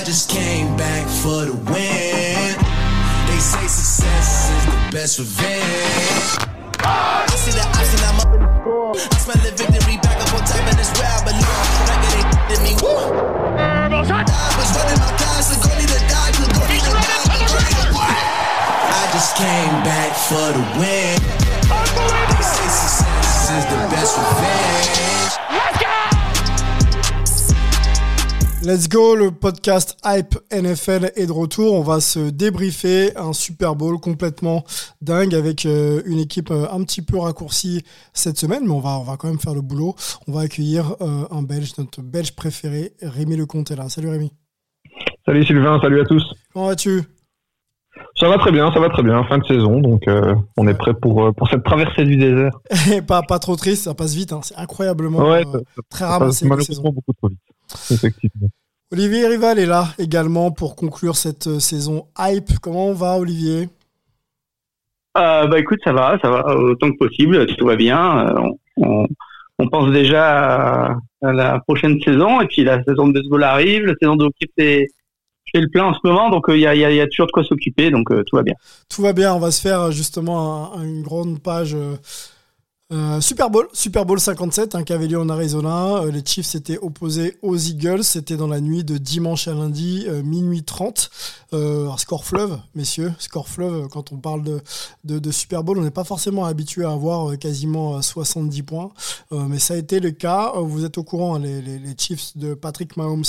I just came back for the win. They say success is the best revenge. I see the option, I'm up in the score. I smell the victory back up on top, and it's where I belong. Like it ain't did me. Woo! I was running my class, so go to die, so go need to die, so go need to die. I just came back for the win. They say success is the best revenge. Let's go, le podcast Hype NFL est de retour. On va se débriefer un Super Bowl complètement dingue avec euh, une équipe euh, un petit peu raccourcie cette semaine, mais on va, on va quand même faire le boulot. On va accueillir euh, un Belge, notre Belge préféré, Rémi Lecomte est là. Salut Rémi. Salut Sylvain, salut à tous. Comment vas-tu? Ça va très bien, ça va très bien. Fin de saison, donc euh, on est prêt pour, euh, pour cette traversée du désert. pas, pas trop triste, ça passe vite, hein. c'est incroyablement Ouais, euh, ça- très la malheureusement beaucoup trop vite. Effectivement. Olivier Rival est là également pour conclure cette euh, saison Hype. Comment on va Olivier? Euh, bah écoute, ça va, ça va autant que possible, tout va bien. Euh, on, on, on pense déjà à, à la prochaine saison et puis la saison de baseball arrive, la saison de hockey fait, le plein en ce moment, donc euh, il y, a, il y, a, il y a toujours de quoi s'occuper, donc euh, tout va bien. Tout va bien, on va se faire justement un- un- une grande page euh, Super Bowl, Super Bowl 57, un lieu en Arizona. Euh, les Chiefs s'étaient opposés aux Eagles. C'était dans la nuit de dimanche à lundi, euh, minuit 30. Euh, un score fleuve, messieurs, score fleuve. Quand on parle de, Super Bowl, on n'est pas forcément habitué à avoir quasiment euh, 70 points, mais ça a été le cas. Vous êtes au courant, hein, les, Chiefs de Patrick Mahomes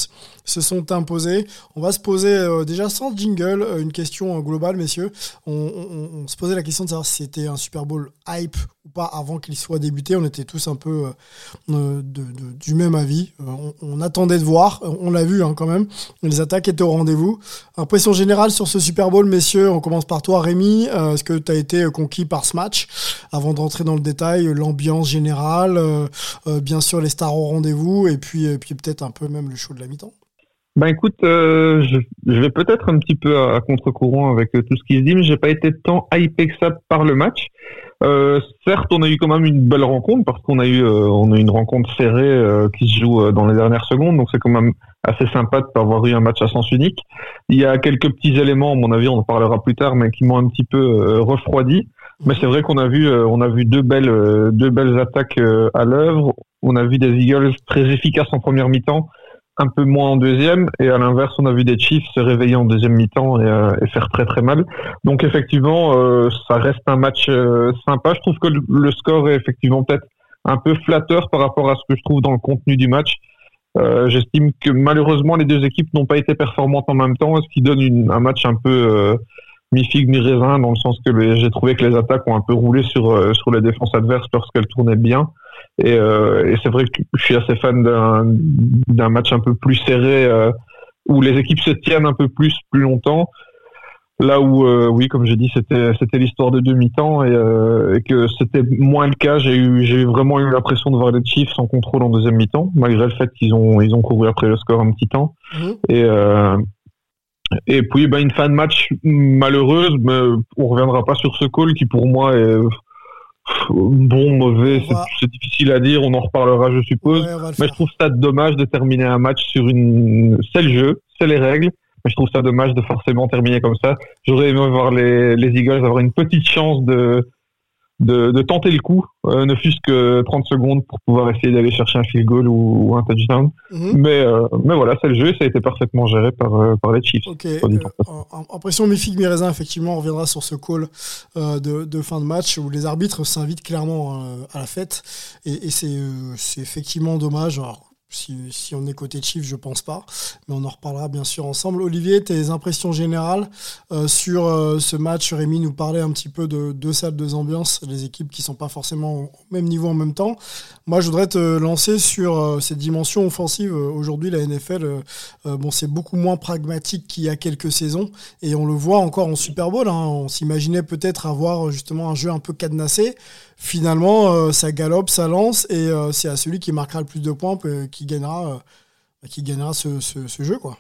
se sont imposés. On va se poser déjà sans jingle une question globale, messieurs. On, on- se posait la question de savoir si c'était un Super Bowl hype ou pas avant qu'il soit débuté. On était tous un peu euh, euh, du même avis. Euh, on, attendait de voir. On l'a vu hein, quand même. Les attaques étaient au rendez-vous. Impression générale sur ce Super Bowl, messieurs. On commence par toi, Rémi. Est-ce que tu as été conquis par ce match? Avant d'entrer dans le détail, l'ambiance générale, bien sûr les stars au rendez-vous, et puis, puis peut-être un peu même le show de la mi-temps. Ben écoute, je, vais peut-être un petit peu à, contre-courant avec tout ce qui se dit, mais j'ai pas été tant hypé que ça par le match. Euh, certes, on a eu quand même une belle rencontre parce qu'on a eu euh, on a eu une rencontre serrée euh, qui se joue euh, dans les dernières secondes, donc c'est quand même assez sympa d'avoir eu un match à sens unique. Il y a quelques petits éléments, à mon avis, on en parlera plus tard, mais qui m'ont un petit peu euh, refroidi. Mais c'est vrai qu'on a vu on a vu deux belles deux belles attaques à l'œuvre. On a vu des Eagles très efficaces en première mi-temps un peu moins en deuxième et à l'inverse on a vu des Chiefs se réveiller en deuxième mi-temps et, euh, faire très très mal. Donc effectivement euh, ça reste un match euh, sympa. Je trouve que le, score est effectivement peut-être un peu flatteur par rapport à ce que je trouve dans le contenu du match. J'estime que malheureusement les deux équipes n'ont pas été performantes en même temps ce qui donne un match un peu euh, mi figue mi raisin dans le sens que j'ai trouvé que les attaques ont un peu roulé sur sur les défenses adverses lorsqu'elles tournaient bien et, euh, et c'est vrai que je suis assez fan d'un match un peu plus serré euh, où les équipes se tiennent un peu plus plus longtemps. Là où euh, oui, comme j'ai dit, c'était c'était l'histoire de demi-temps et, euh, et que c'était moins le cas. J'ai eu j'ai vraiment eu l'impression de voir les Chiefs en contrôle en deuxième mi-temps, malgré le fait qu'ils ont ils ont couru après le score un petit temps. Mhm. Et euh, et puis ben une fin de match malheureuse, mais on reviendra pas sur ce call qui pour moi est bon mauvais, c'est va- c'est difficile à dire. On en reparlera, je suppose. Ouais, Mais je trouve ça dommage de terminer un match sur une. C'est le jeu, c'est les règles. Mais je trouve ça dommage de forcément terminer comme ça. J'aurais aimé voir les, les Eagles avoir une petite chance de, de, de tenter le coup, euh, ne fût-ce que 30 secondes pour pouvoir essayer d'aller chercher un field goal ou, ou un touchdown. Mhm. Mais, euh, mais voilà, c'est le jeu et ça a été parfaitement géré par, euh, par les Chiefs. Ok, euh, en- impression mi-figue, mi-raisin, effectivement, on reviendra sur ce call de, de fin de match où les arbitres s'invitent clairement à la fête et, et c'est c'est effectivement dommage. Alors, si, on est côté Chiefs, je pense pas, mais on en reparlera bien sûr ensemble. Olivier, tes impressions générales euh, sur euh, ce match? Rémi nous parlait un petit peu de deux salles, deux ambiances, les équipes qui sont pas forcément au même niveau en même temps. Moi, je voudrais te lancer sur euh, cette dimension offensive. Aujourd'hui, la NFL, bon, c'est beaucoup moins pragmatique qu'il y a quelques saisons. Et on le voit encore en Super Bowl. hein. On s'imaginait peut-être avoir justement un jeu un peu cadenassé. Finalement, euh, ça galope, ça lance. Et euh, c'est à celui qui marquera le plus de points euh, qui gagnera, euh, qui gagnera ce, jeu. Quoi.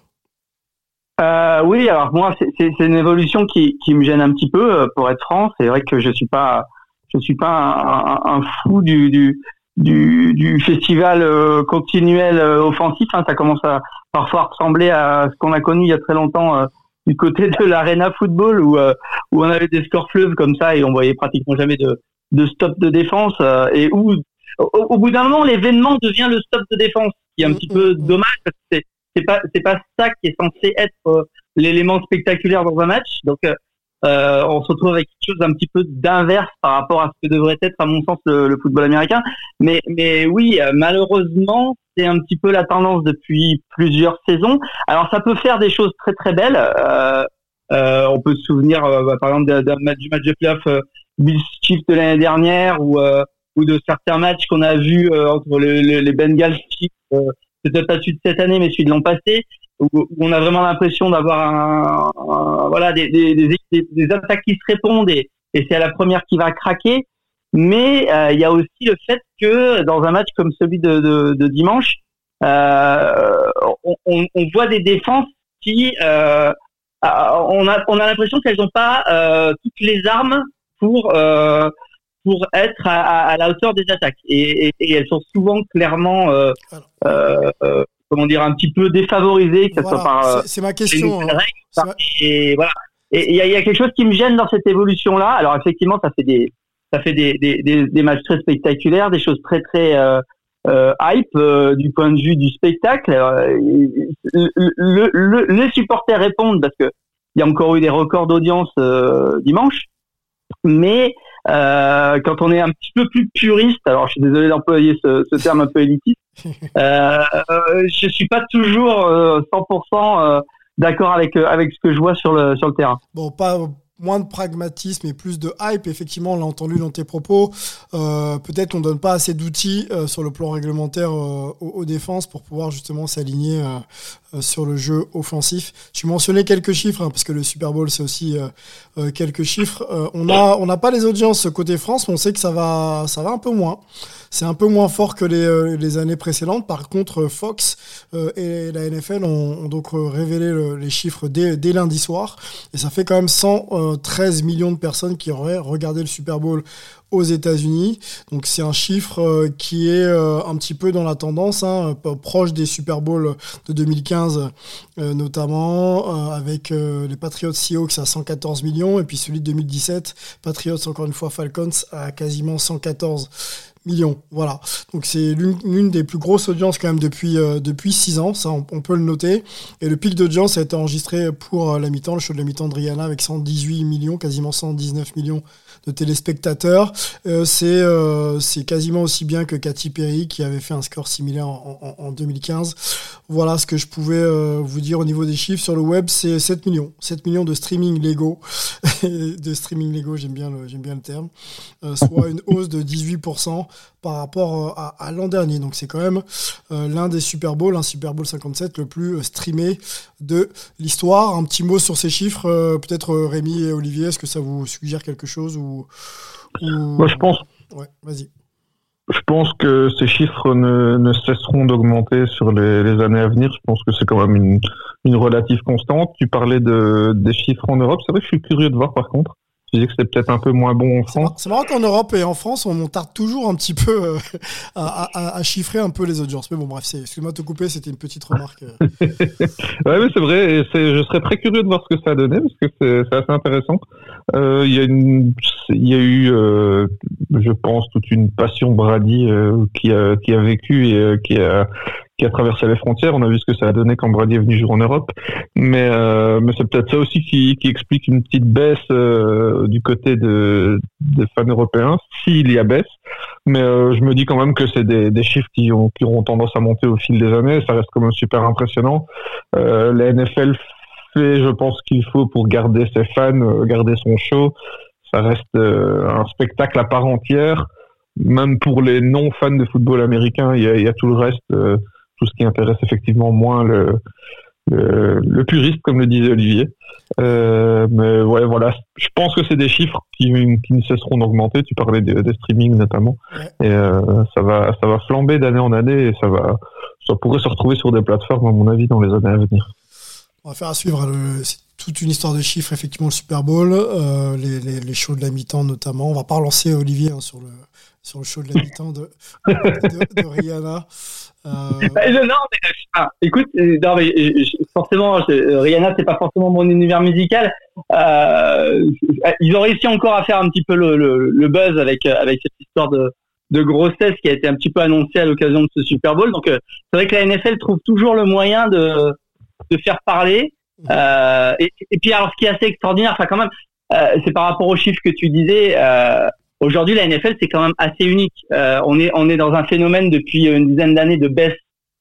Oui, alors moi, c'est- une évolution qui, me gêne un petit peu, pour être franc. C'est vrai que je suis pas, je suis pas un, fou du festival continuel offensif. Hein. ça commence à parfois ressembler à ce qu'on a connu il y a très longtemps du côté de l'arena football où où on avait des scores fleuves comme ça et on voyait pratiquement jamais de de stop de défense et où au, bout d'un moment l'événement devient le stop de défense qui est un petit peu dommage parce que c'est c'est pas c'est pas ça qui est censé être l'élément spectaculaire dans un match donc euh, on se retrouve avec quelque chose d'un petit peu d'inverse par rapport à ce que devrait être, à mon sens, le, football américain. Mais, mais oui, euh, malheureusement, c'est un petit peu la tendance depuis plusieurs saisons. Alors, ça peut faire des choses très très belles. Euh, euh on peut se souvenir, bah, par exemple, d'un match, du match de playoff euh, Bills Chiefs de l'année dernière ou ou de certains matchs qu'on a vus entre les, Bengals Chiefs. Peut-être pas celui de cette année, mais celui de l'an passé où, on a vraiment l'impression d'avoir voilà des, des, attaques qui se répondent et, et c'est à la première qui va craquer. Mais euh, il y a aussi le fait que dans un match comme celui de, de, dimanche, euh, on, voit des défenses qui euh, on a on a l'impression qu'elles n'ont pas euh, toutes les armes pour euh, pour être à, à, la hauteur des attaques et, et, et elles sont souvent clairement euh, comment dire, un petit peu défavorisé, que soit par. Euh, c'est ma question. Hein. Et voilà. Et il y, y a, quelque chose qui me gêne dans cette évolution-là. Alors effectivement, ça fait des, ça fait des, des, des, des matchs très spectaculaires, des choses très très euh, euh, hype euh, du point de vue du spectacle. Euh, le, le, les supporters répondent parce que il y a encore eu des records d'audience dimanche, mais euh, quand on est un petit peu plus puriste, alors je suis désolé d'employer ce, ce, terme un peu élitiste, euh, je suis pas toujours 100% euh, euh, d'accord avec avec ce que je vois sur le sur le terrain. Bon, pas moins de pragmatisme et plus de hype. Effectivement, on l'a entendu dans tes propos. Euh, Peut-être qu'on donne pas assez d'outils euh, sur le plan réglementaire euh, aux, défenses pour pouvoir justement s'aligner sur le jeu offensif. Tu mentionnais quelques chiffres hein, parce que le Super Bowl c'est aussi quelques chiffres. on a on n'a pas les audiences côté France, mais on sait que ça va ça va un peu moins. C'est un peu moins fort que les, les années précédentes. Par contre, Fox et la NFL ont, ont donc révélé les chiffres dès, dès lundi soir et ça fait quand même 100 13 millions de personnes qui auraient regardé le Super Bowl aux États-Unis. Donc c'est un chiffre euh, qui est euh, un petit peu dans la tendance, hein, proche des Super Bowls de 2015 euh, notamment, avec les Patriots Seahawks à 114 millions et puis celui de 2017, Patriots encore une fois Falcons à quasiment 114 millions. Voilà. Donc c'est l'une des plus grosses audiences quand même depuis depuis six ans. Ça, on, peut le noter. Et le pic d'audience a été enregistré pour la mi-temps, le show de la mi-temps de Rihanna avec 118 millions, quasiment 119 millions de téléspectateurs. Euh, c'est euh, c'est quasiment aussi bien que Katy Perry qui avait fait un score similaire en, en, 2015. Voilà ce que je pouvais euh, vous dire au niveau des chiffres sur le web, c'est 7 millions, 7 millions de streaming Lego, de streaming Lego, j'aime bien le bien le terme, soit une hausse de 18% par rapport à, à l'an dernier. Donc c'est quand même l'un des Super Bowls, un Super Bowl 57 le plus streamé de l'histoire. Un petit mot sur ces chiffres, peut-être Rémi et Olivier, est-ce que ça vous suggère quelque chose ou moi, je pense. vas-y. Je pense que ces chiffres ne, cesseront d'augmenter sur les, années à venir. Je pense que c'est quand même une, une relative constante. Tu parlais de, des chiffres en Europe. C'est vrai que je suis curieux de voir par contre tu disais que c'était peut-être un peu moins bon en France. C'est marrant qu'en Europe et en France, on tarde toujours un petit peu euh, à, à, chiffrer un peu les audiences. Mais bon, bref, excuse-moi de te couper, c'était une petite remarque. Euh. ouais, mais c'est vrai. Et je serais très curieux de voir ce que ça a donné parce que c'est assez intéressant. Euh, il y, a une, y a eu, euh, je pense, toute une passion Brady qui, a, qui a vécu et qui a qui a traversé les frontières. On a vu ce que ça a donné quand Brady est venu jouer en Europe. Mais, euh, c'est peut-être ça aussi qui, explique une petite baisse euh, du côté de, des fans européens, s'il y a baisse. Mais euh, je me dis quand même que c'est des, chiffres qui, ont, qui auront tendance à monter au fil des années. Ça reste quand même super impressionnant. La NFL fait, je pense, ce qu'il faut pour garder ses fans, garder son show. Ça reste un spectacle à part entière même pour les non-fans de football américain, il y a tout le reste tout ce qui intéresse effectivement moins le, le, puriste, comme le disait Olivier. Euh, mais ouais, voilà, je pense que c'est des chiffres qui, qui ne cesseront d'augmenter. Tu parlais des, des streamings notamment, et euh, ça va, ça va flamber d'année en année et ça va, ça pourrait se retrouver sur des plateformes à mon avis dans les années à venir. On va faire à suivre. C'est toute une histoire de chiffres, effectivement, le Super Bowl, euh, les, les, les, shows de la mi-temps notamment. On va pas relancer Olivier hein, sur, le, sur le show de la mi-temps de, de, de, Rihanna. Euh... Non, mais, ah, écoute, non, mais, forcément, Rihanna, c'est pas forcément mon univers musical. Euh, ils ont réussi encore à faire un petit peu le, buzz avec, avec cette histoire de, grossesse qui a été un petit peu annoncée à l'occasion de ce Super Bowl. Donc, euh, c'est vrai que la NFL trouve toujours le moyen de, de faire parler. Euh, et, puis alors ce qui est assez extraordinaire, quand même, euh, c'est par rapport aux chiffres que tu disais. Euh, Aujourd'hui, la NFL c'est quand même assez unique. Euh, on est on est dans un phénomène depuis une dizaine d'années de baisse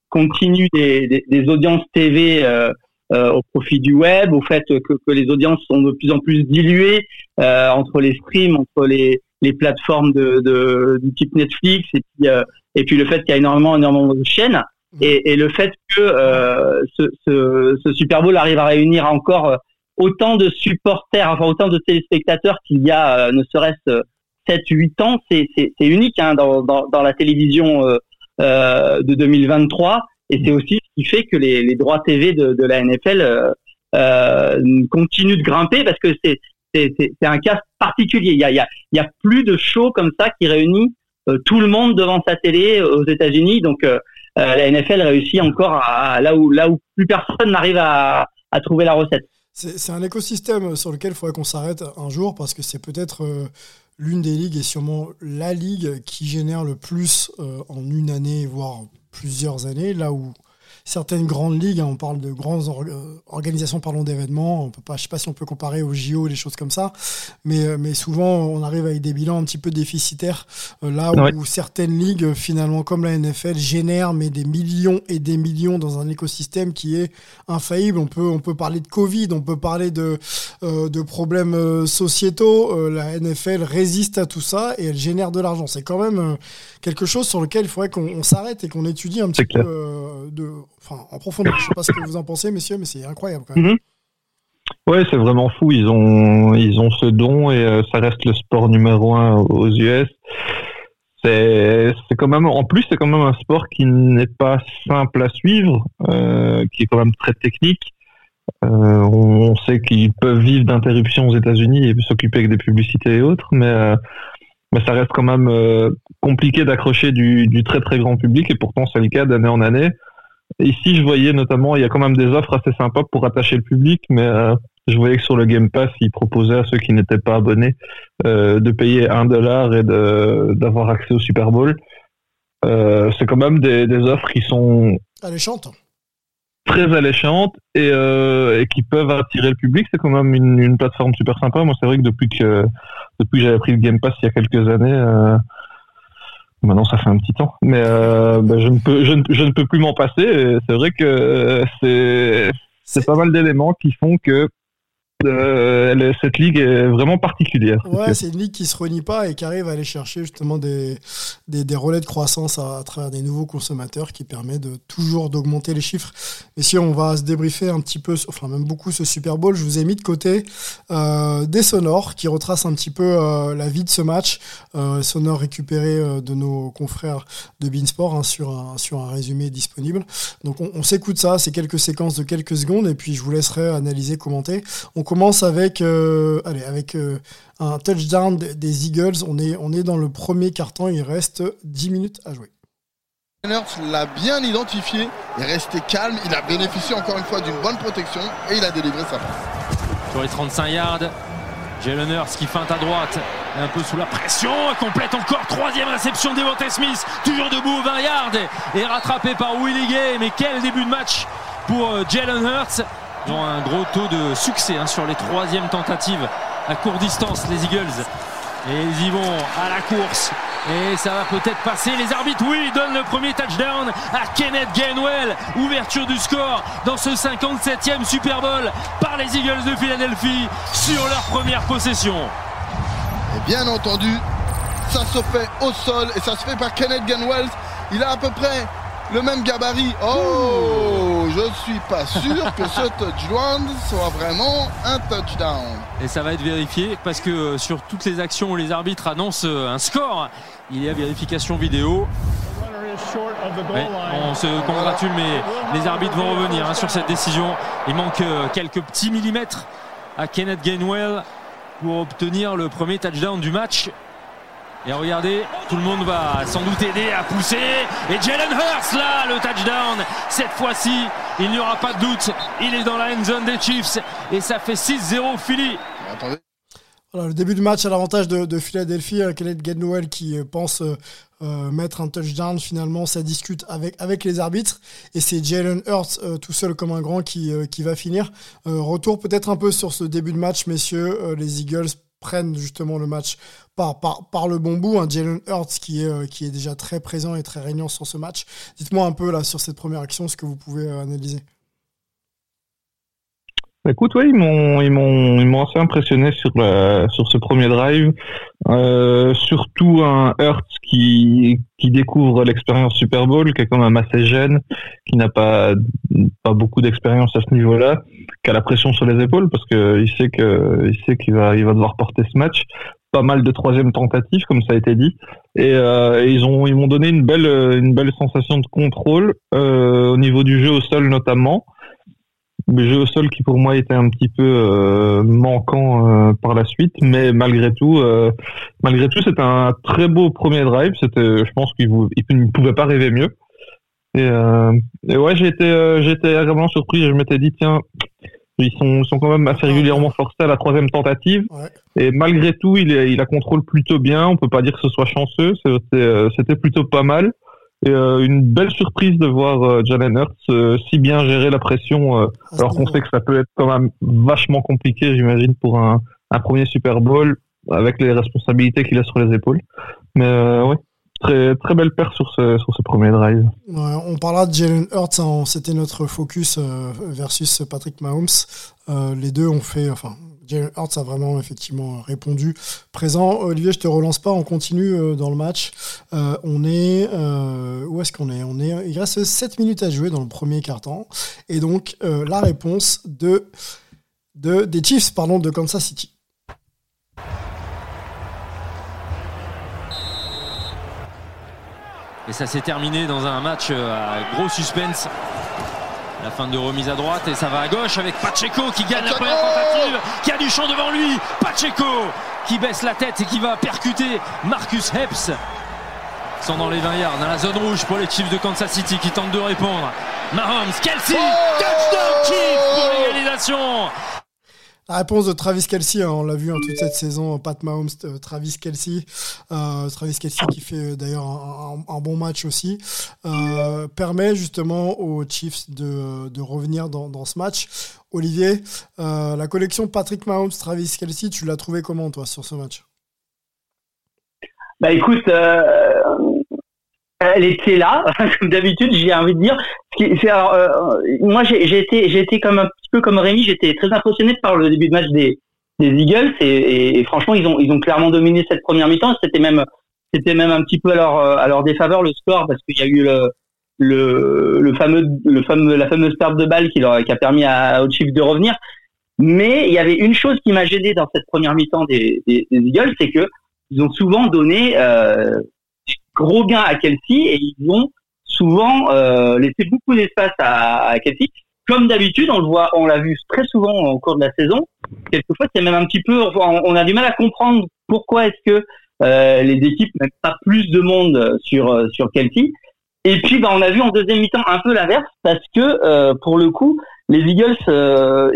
continue des, des, des audiences TV euh, euh, au profit du web, au fait que, que, les audiences sont de plus en plus diluées entre les streams, entre les les plateformes de, de du type Netflix et puis et puis le fait qu'il y a énormément énormément de chaînes. Et, et, le fait que euh, ce, ce, ce, Super Bowl arrive à réunir encore euh, autant de supporters, enfin autant de téléspectateurs qu'il y a euh, ne serait-ce 7-8 ans, c'est unique hein, dans, la télévision euh, euh, de 2023. Et c'est aussi ce qui fait que les, droits TV de, la NFL continuent de grimper parce que c'est un cas particulier. Il y a, plus de shows comme ça qui réunit tout le monde devant sa télé aux États-Unis. Donc euh, la NFL réussit encore là où plus personne n'arrive à, trouver la recette. C'est un écosystème sur lequel il faudrait qu'on s'arrête un jour parce que c'est peut-être euh, l'une des ligues et sûrement la ligue qui génère le plus euh, en une année, voire plusieurs années, là où certaines grandes ligues, hein, on parle de grandes euh, organisations, parlons d'événements, on peut pas, je sais pas si on peut comparer aux JO, des choses comme ça, mais, euh, mais souvent on arrive avec des bilans un petit peu déficitaires, euh, là où, certaines ligues, finalement, comme la NFL, génèrent mais des millions et des millions dans un écosystème qui est infaillible. On peut, on peut parler de Covid, on peut parler de, de problèmes sociétaux. la NFL résiste à tout ça et elle génère de l'argent. C'est quand même quelque chose sur lequel il faudrait qu'on s'arrête et qu'on étudie un petit peu de, enfin, en profondeur. Je sais pas ce que vous en pensez, messieurs, mais c'est incroyable quand même. Mhm. Ouais, c'est vraiment fou. Ils ont, ils ont ce don et euh, ça reste le sport numéro un aux US. C'est, quand même, en plus, c'est quand même un sport qui n'est pas simple à suivre, euh, qui est quand même très technique. Euh, on, sait qu'ils peuvent vivre d'interruptions aux États-Unis et s'occuper avec des publicités et autres, mais mais ça reste quand même compliqué d'accrocher du, du, très très grand public et pourtant c'est le cas d'année en année. Ici, je voyais notamment, il y a quand même des offres assez sympas pour attacher le public, mais euh, je voyais que sur le Game Pass, ils proposaient à ceux qui n'étaient pas abonnés euh, de payer un dollar et d'avoir accès au Super Bowl. Euh, c'est quand même des, des, offres qui sont alléchantes, très alléchantes et, et qui peuvent attirer le public. C'est quand même une, une, plateforme super sympa. Moi, c'est vrai que depuis que depuis que j'avais pris le Game Pass il y a quelques années Maintenant, ça fait un petit temps, mais euh, bah, je, ne peux, je, ne, je ne peux plus m'en passer. C'est vrai que euh, c'est c'est pas mal d'éléments qui font que euh, cette ligue est vraiment particulière. Ouais, c'est une ligue qui se renie pas et qui arrive à aller chercher justement des, des, relais de croissance à, travers des nouveaux consommateurs qui permet de toujours d'augmenter les chiffres. Et si on va se débriefer un petit peu, enfin même beaucoup ce Super Bowl, je vous ai mis de côté euh, des sonores qui retracent un petit peu euh, la vie de ce match, sonores récupérés de nos confrères de Beansport hein, sur, un, sur un résumé disponible. Donc on, on s'écoute ça, c'est quelques séquences de quelques secondes et puis je vous laisserai analyser, commenter. On commence avec, euh, allez, avec euh, un touchdown des Eagles. On est, on est dans le premier carton. Il reste 10 minutes à jouer. l'a bien identifié, il est resté calme, il a bénéficié encore une fois d'une bonne protection et il a délivré sa passe. Sur les 35 yards, Jalen Hurts qui feinte à droite, un peu sous la pression, complète encore troisième réception d'Evante Smith, toujours debout 20 yards et rattrapé par Willie Gay. Mais quel début de match pour euh, Jalen Hurts ils ont un gros taux de succès hein, sur les troisièmes tentatives à courte distance, les Eagles. Et ils y vont à la course. Et ça va peut-être passer. Les arbitres, oui, donnent le premier touchdown à Kenneth Gainwell. Ouverture du score dans ce 57e Super Bowl par les Eagles de Philadelphie sur leur première possession. Et bien entendu, ça se fait au sol et ça se fait par Kenneth Gainwell. Il a à peu près le même gabarit. Oh, je suis pas sûr que ce touchdown soit vraiment un touchdown. Et ça va être vérifié parce que euh, sur toutes les actions où les arbitres annoncent euh, un score, il y a vérification vidéo. on se congratule, mais les arbitres vont revenir hein, sur cette décision. Il manque euh, quelques petits millimètres à Kenneth Gainwell pour obtenir le premier touchdown du match. Et regardez, tout le monde va sans doute aider à pousser. Et Jalen Hurst, là, le touchdown. Cette fois-ci, il n'y aura pas de doute. Il est dans la end zone des Chiefs. Et ça fait 6-0 Philly. le début du match à l'avantage de, Philadelphie. Euh, Kenneth Gainwell qui euh, pense euh, mettre un touchdown. Finalement, ça discute avec, avec les arbitres. Et c'est Jalen Hurts, tout seul comme un grand, qui, qui va finir. retour peut-être un peu sur ce début de match, messieurs. les Eagles prennent justement le match par, le bon bout. Un Jalen Hurts qui est, euh, qui est déjà très présent et très régnant sur ce match. Dites-moi un peu sur cette première action ce que vous pouvez euh, analyser. Écoute, oui, ils m'ont, ils m'ont, ils m'ont assez impressionné sur sur ce premier drive. Euh, surtout un Hurts qui, qui découvre l'expérience Super Bowl, qui est quand même assez jeune, qui n'a pas, pas beaucoup d'expérience à ce niveau-là, qui a la pression sur les épaules parce que il sait que, il sait qu'il va, il va devoir porter ce match. Pas mal de troisième tentatives, comme ça a été dit, et, euh, ils ont, ils m'ont donné une belle, une belle sensation de contrôle euh, au niveau du jeu au sol notamment jeu au sol qui pour moi était un petit peu euh, manquant euh, par la suite, mais malgré tout, euh, malgré tout, c'était un très beau premier drive. C'était, je pense qu'il ne pouvait pas rêver mieux. Et, et ouais, j'ai été, j'étais agréablement surpris. Je m'étais dit tiens, ils sont, sont quand même assez régulièrement forcés à la troisième tentative. Et malgré tout, il, il la contrôle plutôt bien. On peut pas dire que ce soit chanceux. C'était plutôt pas mal. Et euh, une belle surprise de voir euh, Jalen Hurts euh, si bien gérer la pression, ah, alors qu'on sait que ça peut être quand même vachement compliqué, j'imagine, pour un, un, premier Super Bowl avec les responsabilités qu'il a sur les épaules. Mais oui, très très belle paire sur ce sur ce premier drive. Ouais, on parlera de Jalen Hurts, hein, c'était notre focus versus Patrick Mahomes. les deux ont fait, enfin Jalen Hurts a vraiment effectivement répondu présent. Olivier, je te relance pas, on continue euh, dans le match. Euh, on est euh, où est-ce qu'on est? On est il reste 7 minutes à jouer dans le premier quart-temps et donc la réponse de, de des Chiefs pardon de Kansas City. Et ça s'est terminé dans un match à gros suspense. La fin de remise à droite et ça va à gauche avec Pacheco qui gagne la première tentative, qui a du champ devant lui. Pacheco qui baisse la tête et qui va percuter Marcus Heps. Sont dans les 20 yards, dans la zone rouge pour les Chiefs de Kansas City qui tentent de répondre. Mahomes, Kelsey, touchdown Chiefs pour l'égalisation. La réponse de Travis Kelsey, hein, on l'a vu toute cette saison, Pat Mahomes, euh, Travis Kelsey, euh, Travis Kelsey qui fait euh, d'ailleurs un, bon match aussi, permet justement aux Chiefs de, revenir dans, ce match. Olivier, la collection Patrick Mahomes, Travis Kelsey, tu l'as trouvé comment toi sur ce match? Bah écoute, elle était là, comme d'habitude, j'ai envie de dire. Alors, moi, j'ai été, j'ai été comme un peu comme Rémi, j'étais très impressionné par le début de match des, des Eagles et, franchement ils ont ils ont clairement dominé cette première mi-temps. C'était même c'était même un petit peu à leur à leur défaveur le score parce qu'il y a eu le le, le fameux le fameux la fameuse perte de balle qui leur qui a permis à, aux de revenir. Mais il y avait une chose qui m'a gêné dans cette première mi-temps des, des, Eagles, c'est que ils ont souvent donné euh, des gros gains à Kelsey et ils ont souvent euh, laissé beaucoup d'espace à, à Kelsey comme d'habitude, on le voit, on l'a vu très souvent au cours de la saison. Quelquefois, c'est même un petit peu, on a du mal à comprendre pourquoi est-ce que euh, les équipes mettent pas plus de monde sur euh, sur Kelsey. Et puis, bah, on a vu en deuxième mi-temps un peu l'inverse parce que euh, pour le coup, les Eagles euh,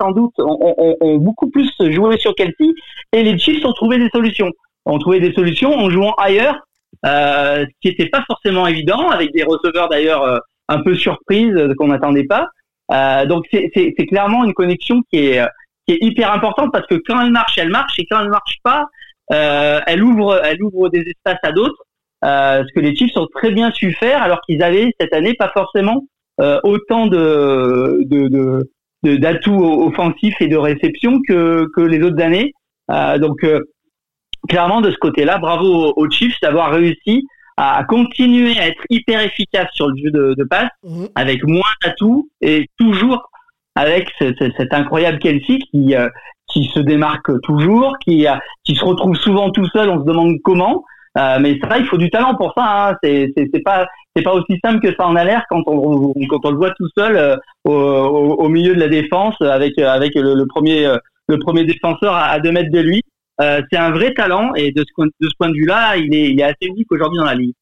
sans doute ont, ont, beaucoup plus joué sur Kelsey et les Chiefs ont trouvé des solutions. Ont trouvé des solutions en jouant ailleurs, ce qui n'était pas forcément évident avec des receveurs d'ailleurs euh, un peu surprise qu'on n'attendait pas. Euh, donc c'est clairement une connexion qui est, qui est hyper importante parce que quand elle marche, elle marche et quand elle marche pas, euh, elle ouvre, elle ouvre des espaces à d'autres. Euh, ce que les Chiefs ont très bien su faire alors qu'ils avaient cette année pas forcément euh, autant de d'atouts de, offensifs et de réception que, que les autres années. Euh, donc euh, clairement de ce côté-là, bravo aux Chiefs d'avoir réussi à continuer à être hyper efficace sur le jeu de, de passe, mhm. avec moins d'atouts et toujours avec cet incroyable Kelsey qui euh, qui se démarque toujours, qui qui se retrouve souvent tout seul. On se demande comment. mais ça, il faut du talent pour ça. Hein. C'est c'est pas c'est pas aussi simple que ça en a l'air quand on quand on le voit tout seul au, au, milieu de la défense avec avec le, premier le premier défenseur à, à deux mètres de lui. C'est un vrai talent et de ce, de ce point de vue-là, il est, il est assez unique aujourd'hui dans la ligue.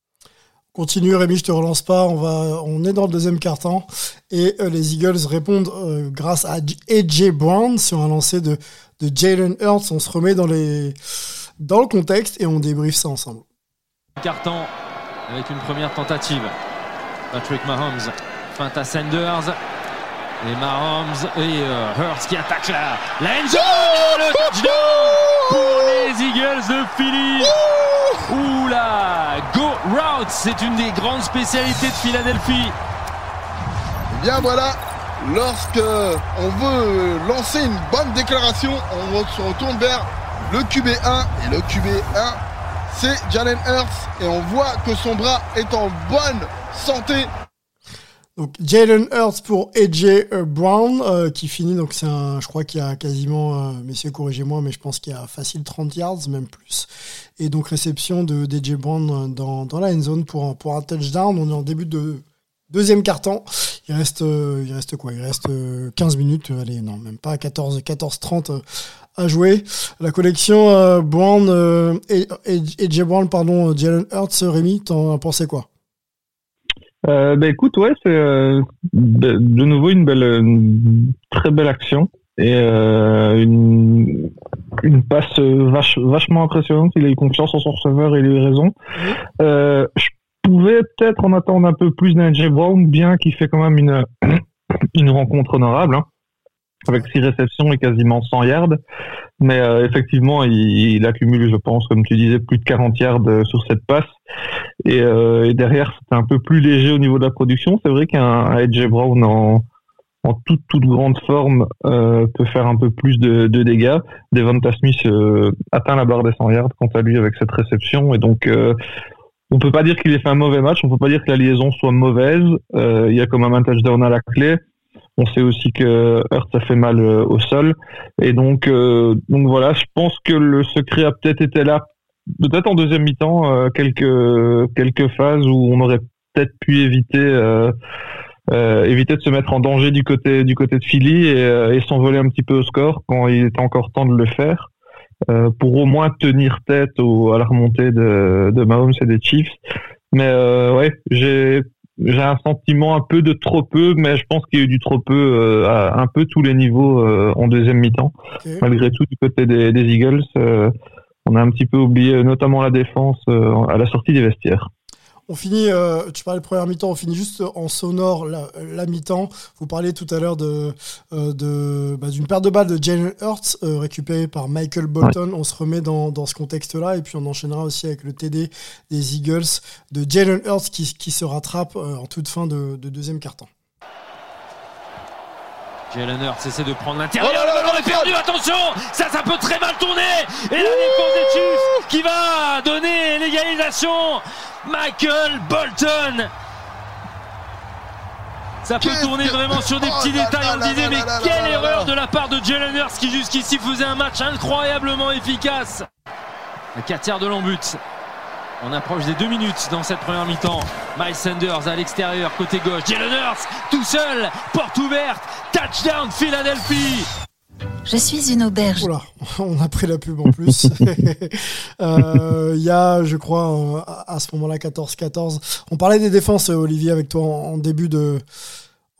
Continue Rémi, je te relance pas. On va, on est dans le deuxième quart-temps et euh, les Eagles répondent euh, grâce à AJ Brown sur un lancer de, de Jalen Hurts. On se remet dans les, dans le contexte et on débriefe ça ensemble. Carton avec une première tentative. Patrick Mahomes feinte à Sanders. Et Mahomes et euh, Hurts qui attaque la, la end zone. Le touchdown pour les Eagles de Philly. Oula, go route, c'est une des grandes spécialités de Philadelphie. Eh bien voilà, lorsque on veut lancer une bonne déclaration, on se retourne vers le QB1 et le QB1 c'est Jalen Hurts et on voit que son bras est en bonne santé donc Jalen Hurts pour AJ Brown euh, qui finit donc c'est un je crois qu'il a quasiment euh, messieurs corrigez-moi mais je pense qu'il a facile 30 yards même plus. Et donc réception de AJ Brown dans, dans la end zone pour pour un touchdown. On est en début de deuxième quart-temps il reste euh, il reste quoi? Il reste 15 minutes. Allez non même pas. 14 14 30 à jouer. La collection Brown et AJ Brown pardon Jalen Hurts Rémi t'en pensé quoi? Euh, bah, écoute, ouais, c'est euh, de nouveau une belle, très belle action et euh, une, une passe vache, vachement impressionnante. Il a eu confiance en son receveur et il a eu raison. Euh, je pouvais peut-être en attendre un peu plus d'un J. Brown, bien qu'il fait quand même une, une rencontre honorable. Hein avec six réceptions et quasiment 100 yards. Mais euh, effectivement, il, accumule, je pense, comme tu disais, plus de 40 yards euh, sur cette passe. Et, euh, derrière, c'est un peu plus léger au niveau de la production. C'est vrai qu'un AJ Brown en, toute, grande forme peut faire un peu plus de, de dégâts. Devonta Smith atteint la barre des 100 yards quant à lui avec cette réception. Et donc, on peut pas dire qu'il ait fait un mauvais match. On peut pas dire que la liaison soit mauvaise. il y a quand même un touchdown à la clé. On sait aussi que Hurt a fait mal euh, au sol. Et donc, euh, donc voilà, je pense que le secret a peut-être été là, peut-être en deuxième mi-temps, euh, quelques, quelques phases où on aurait peut-être pu éviter, éviter de se mettre en danger du côté, du côté de Philly et, s'envoler un petit peu au score quand il était encore temps de le faire. pour au moins tenir tête à la remontée de, de Mahomes et des Chiefs. Mais ouais, j'ai j'ai un sentiment un peu de trop peu, mais je pense qu'il y a eu du trop peu euh, à un peu tous les niveaux euh, en deuxième mi-temps. Malgré tout, du côté des, des Eagles, euh, on a un petit peu oublié notamment la défense à la sortie des vestiaires. On finit, euh, tu parlais de première mi-temps, on finit juste en sonore la, mi-temps. Vous parliez tout à l'heure de, euh, de bah, d'une paire de balles de Jalen Hurts euh, récupérée par Michael Bolton. On se remet dans, dans ce contexte-là et puis on enchaînera aussi avec le TD des Eagles de Jalen Hurts qui, qui se rattrape en toute fin de, de deuxième quart-temps. Jalen Hurts essaie de prendre l'intérieur, oh le ballon est perdu, attention Ça, ça peut très mal tourner Et la défense des Chiefs qui va donner l'égalisation Michael Bolton ça peut tourner vraiment sur des petits détails. On disait, mais quelle erreur de la part de Jalen Hurts qui jusqu'ici faisait un match incroyablement efficace. Le 4 de l'embut. On approche des deux minutes dans cette première mi-temps. Miles Sanders à l'extérieur, côté gauche. Jalen Hurts, tout seul, porte ouverte. Touchdown Philadelphie. Je suis une auberge. Oula, on a pris la pub en plus. Euh, il y a, je crois, à ce moment-là, 14-14. On parlait des défenses, Olivier, avec toi en début de,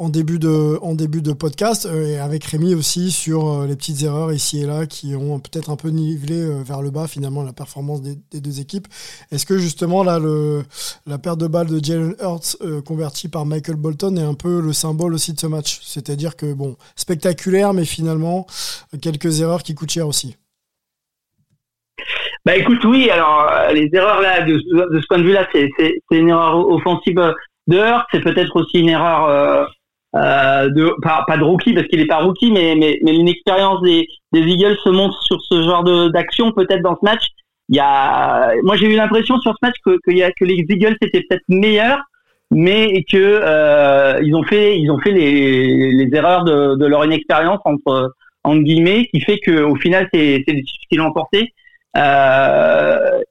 en début de, en début de podcast euh, et avec Rémi aussi sur euh, les petites erreurs ici et là qui ont peut-être un peu nivelé euh, vers le bas finalement la performance des, deux équipes. Est-ce que justement là le, la perte de balle de Jalen Hurts convertie par Michael Bolton est un peu le symbole aussi de ce match? C'est-à-dire que bon, spectaculaire mais finalement quelques erreurs qui coûtent cher aussi. Bah écoute, oui, alors les erreurs là, de, ce point de vue-là, c'est une erreur offensive de Hurts, c'est peut-être aussi une erreur euh, de pas, pas, de rookie parce qu'il est pas rookie, mais mais, mais l'expérience des, des Eagles se montre sur ce genre d'action peut-être dans ce match. Il y a, moi j'ai eu l'impression sur ce match que que, que les Eagles étaient peut-être meilleurs, mais que euh, ils ont fait ils ont fait les, les erreurs de, de leur inexpérience entre entre guillemets qui fait que au final c'est c'est des qui l'ont emporté.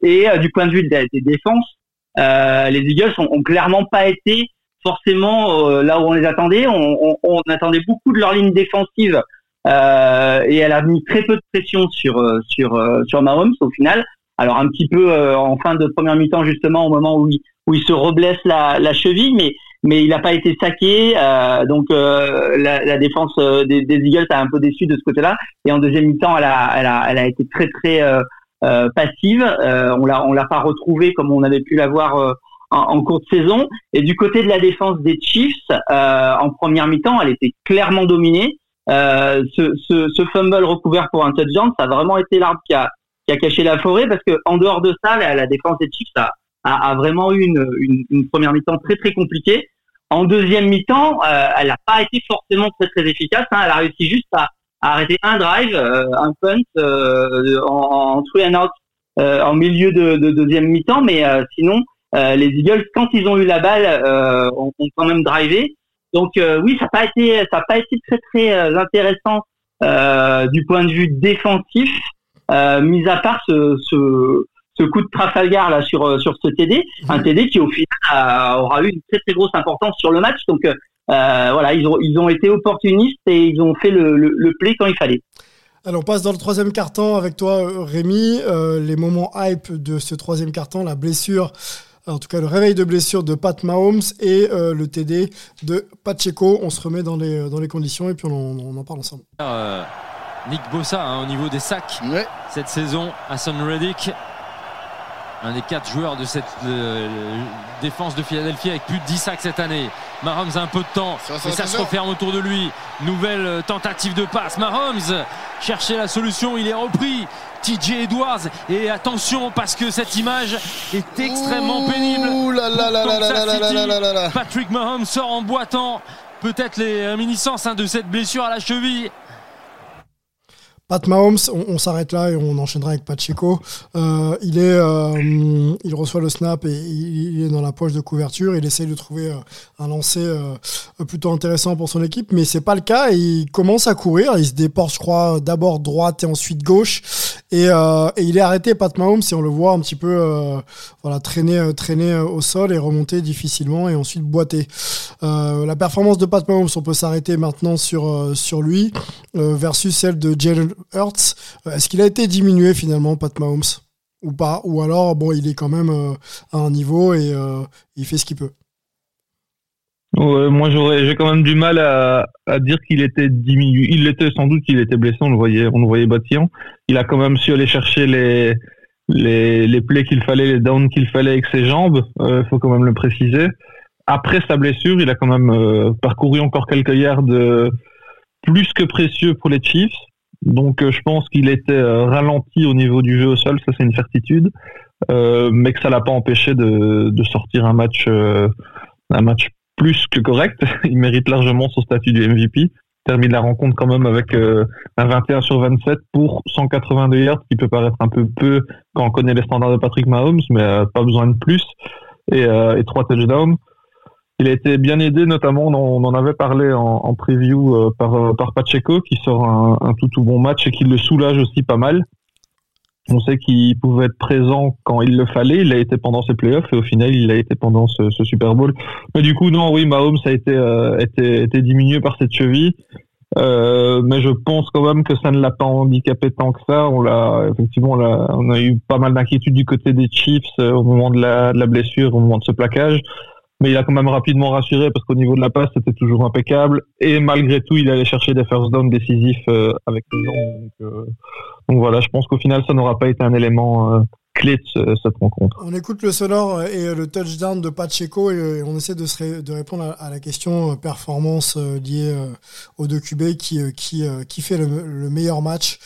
et du point de vue des, défenses, les Eagles ont, ont, clairement pas été forcément là où on les attendait. On, attendait beaucoup de leur ligne défensive et elle a mis très peu de pression sur sur sur Mahomes au final. Alors un petit peu en fin de première mi-temps justement au moment où il, où il se reblesse la, cheville, mais mais il n'a pas été saqué. Euh, donc euh, la, défense euh, des, Eagles a un peu déçu de ce côté-là. Et en deuxième mi-temps, elle a, elle a, elle a été très très euh, euh passive. on l'a on l'a pas retrouvée comme on avait pu l'avoir voir en, en, cours de saison. Et du côté de la défense des Chiefs, en première mi-temps, elle était clairement dominée. ce, ce, ce, fumble recouvert pour un touchdown, ça a vraiment été l'arbre qui a, qui a caché la forêt parce que en dehors de ça, la, la défense des Chiefs a, a, a vraiment eu une, une, première mi-temps très très compliquée. En deuxième mi-temps, euh, elle n'a pas été forcément très très efficace. Hein. Elle a réussi juste à, à arrêter un drive, euh, un punt euh, en, en three and out en milieu de, de deuxième mi-temps, mais sinon les Eagles, quand ils ont eu la balle, ont, ont, quand même drivé. Donc oui, ça n'a pas été ça a pas été très très intéressant du point de vue défensif, mis à part ce, ce ce coup de Trafalgar là sur euh, sur ce TD, un TD qui au final aura eu une très très grosse importance sur le match. Donc euh, euh, voilà, ils ont ils ont été opportunistes et ils ont fait le, le, play quand il fallait. Alors on passe dans le troisième carton avec toi Rémi. les moments hype de ce troisième carton, la blessure, en tout cas le réveil de blessure de Pat Mahomes et le TD de Pacheco. On se remet dans les, dans les conditions et puis on, en parle ensemble. Nick Bossa hein, au niveau des sacs cette saison, Hassan Reddick un des quatre joueurs de cette euh, défense de Philadelphie avec plus de 10 sacs cette année. Mahomes a un peu de temps et ça se referme autour de lui. Nouvelle euh, tentative de passe. Mahomes cherchait la solution, il est repris. TJ Edwards. Et attention parce que cette image est extrêmement pénible. Patrick Mahomes sort en boitant. Peut-être les réminiscences hein, de cette blessure à la cheville Pat Mahomes, on, s'arrête là et on enchaînera avec Pacheco. Euh, il est, euh, il reçoit le snap et il, est dans la poche de couverture. Il essaye de trouver euh, un lancer plutôt intéressant pour son équipe, mais c'est pas le cas. il commence à courir. Il se déporte, je crois, d'abord droite et ensuite gauche. Et, et, il est arrêté, Pat Mahomes, et on le voit un petit peu, voilà, traîner, traîner au sol et remonter difficilement et ensuite boiter. la performance de Pat Mahomes, on peut s'arrêter maintenant sur sur lui versus celle de Jalen Hurts, euh, est-ce qu'il a été diminué finalement, Pat Mahomes? Ou pas? Ou alors, bon, il est quand même euh, à un niveau et euh, il fait ce qu'il peut moi j'aurais j'ai quand même du mal à, dire qu'il était diminué. Il l'était sans doute qu'il était blessé, on le voyait, on voyait. Il a quand même su aller chercher les les, les plays qu'il fallait, les downs qu'il fallait avec ses jambes. Il faut quand même le préciser. Après sa blessure, il a quand même parcouru encore quelques yards plus que précieux pour les Chiefs. Donc euh, je pense qu'il était euh, ralenti au niveau du jeu au sol, ça c'est une certitude, euh, mais que ça l'a pas empêché de, sortir un match, un match plus que correct. Il mérite largement son statut du MVP. Termine la rencontre quand même avec un 21 sur 27 pour 182 yards, qui peut paraître un peu peu quand on connaît les standards de Patrick Mahomes, mais pas besoin de plus. Et, et trois touchdowns. Il a été bien aidé, notamment, on en avait parlé en, en preview euh, par, euh, par Pacheco, qui sort un, un, tout tout bon match et qui le soulage aussi pas mal. On sait qu'il pouvait être présent quand il le fallait. Il a été pendant ses playoffs et au final, il a été pendant ce, ce Super Bowl. Mais du coup, non, oui, Mahomes a été, euh, été, été diminué par cette cheville. Euh, mais je pense quand même que ça ne l'a pas handicapé tant que ça. On l'a effectivement, on a, on a eu pas mal d'inquiétudes du côté des Chiefs au moment de la, de la blessure, au moment de ce plaquage mais il a quand même rapidement rassuré parce qu'au niveau de la passe, c'était toujours impeccable. Et malgré tout, il allait chercher des first downs décisifs euh, avec les gens. Donc, euh, donc, voilà, je pense qu'au final, ça n'aura pas été un élément euh, clé de cette rencontre. On écoute le sonore et le touchdown de Pacheco et on essaie de, se de répondre à, la question performance liée aux deux QB qui, qui, qui fait le, le meilleur match.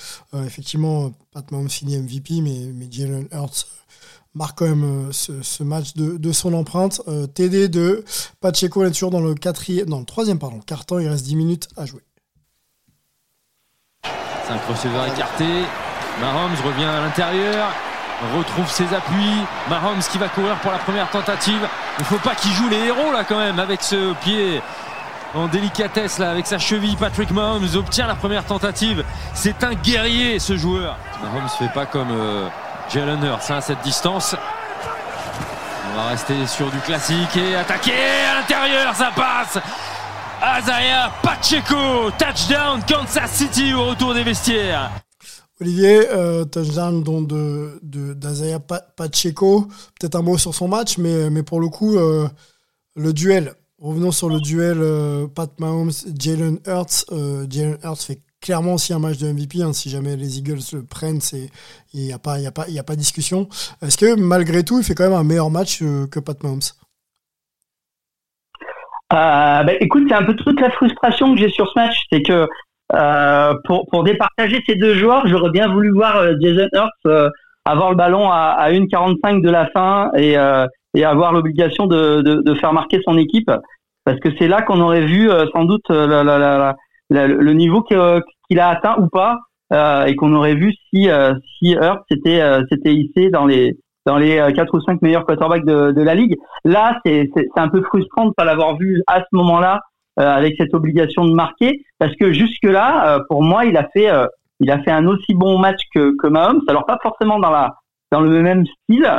effectivement, Pat Mahomes finit MVP, mais, mais Jalen Hurts marque quand même euh, ce, match de, son empreinte. Euh, TD de Pacheco, est toujours dans le quatrième, dans le troisième pardon, carton. Il reste 10 minutes à jouer. 5 receveurs écartés. Mahomes revient à l'intérieur, retrouve ses appuis. Mahomes qui va courir pour la première tentative. Il ne faut pas qu'il joue les héros là quand même avec ce pied en délicatesse là avec sa cheville. Patrick Mahomes obtient la première tentative. C'est un guerrier ce joueur. Mahomes fait pas comme euh, Jalen Hurts à cette distance. On va rester sur du classique et attaquer à l'intérieur, ça passe. Azaya Pacheco, touchdown Kansas City au retour des vestiaires. Olivier, euh, touchdown donc de, Pacheco. Peut-être un mot sur son match, mais, mais pour le coup, euh, le duel. Revenons sur le duel euh, Pat Mahomes, Jalen Hurts. Jalen Hurts fait clairement aussi un match de MVP. Hein, si jamais les Eagles le prennent, il n'y a pas il discussion. Est-ce que malgré tout, il fait quand même un meilleur match euh, que Pat Mahomes? Euh, bah, écoute, c'est un peu toute la frustration que j'ai sur ce match, c'est que euh, pour, pour départager ces deux joueurs, j'aurais bien voulu voir Jason Hurts avoir le ballon à, à 1,45 de la fin et, avoir l'obligation de, faire marquer son équipe, parce que c'est là qu'on aurait vu sans doute la, le niveau qu'il a atteint ou pas, et qu'on aurait vu si, si Hurts s'était s'était hissé dans les dans les quatre ou cinq meilleurs quarterbacks de, de la ligue. Là, c'est un peu frustrant de pas l'avoir vu à ce moment-là euh, avec cette obligation de marquer, parce que jusque là, euh, pour moi, il a fait, euh, il a fait un aussi bon match que, que Mahomes. Alors pas forcément dans la, dans le même style.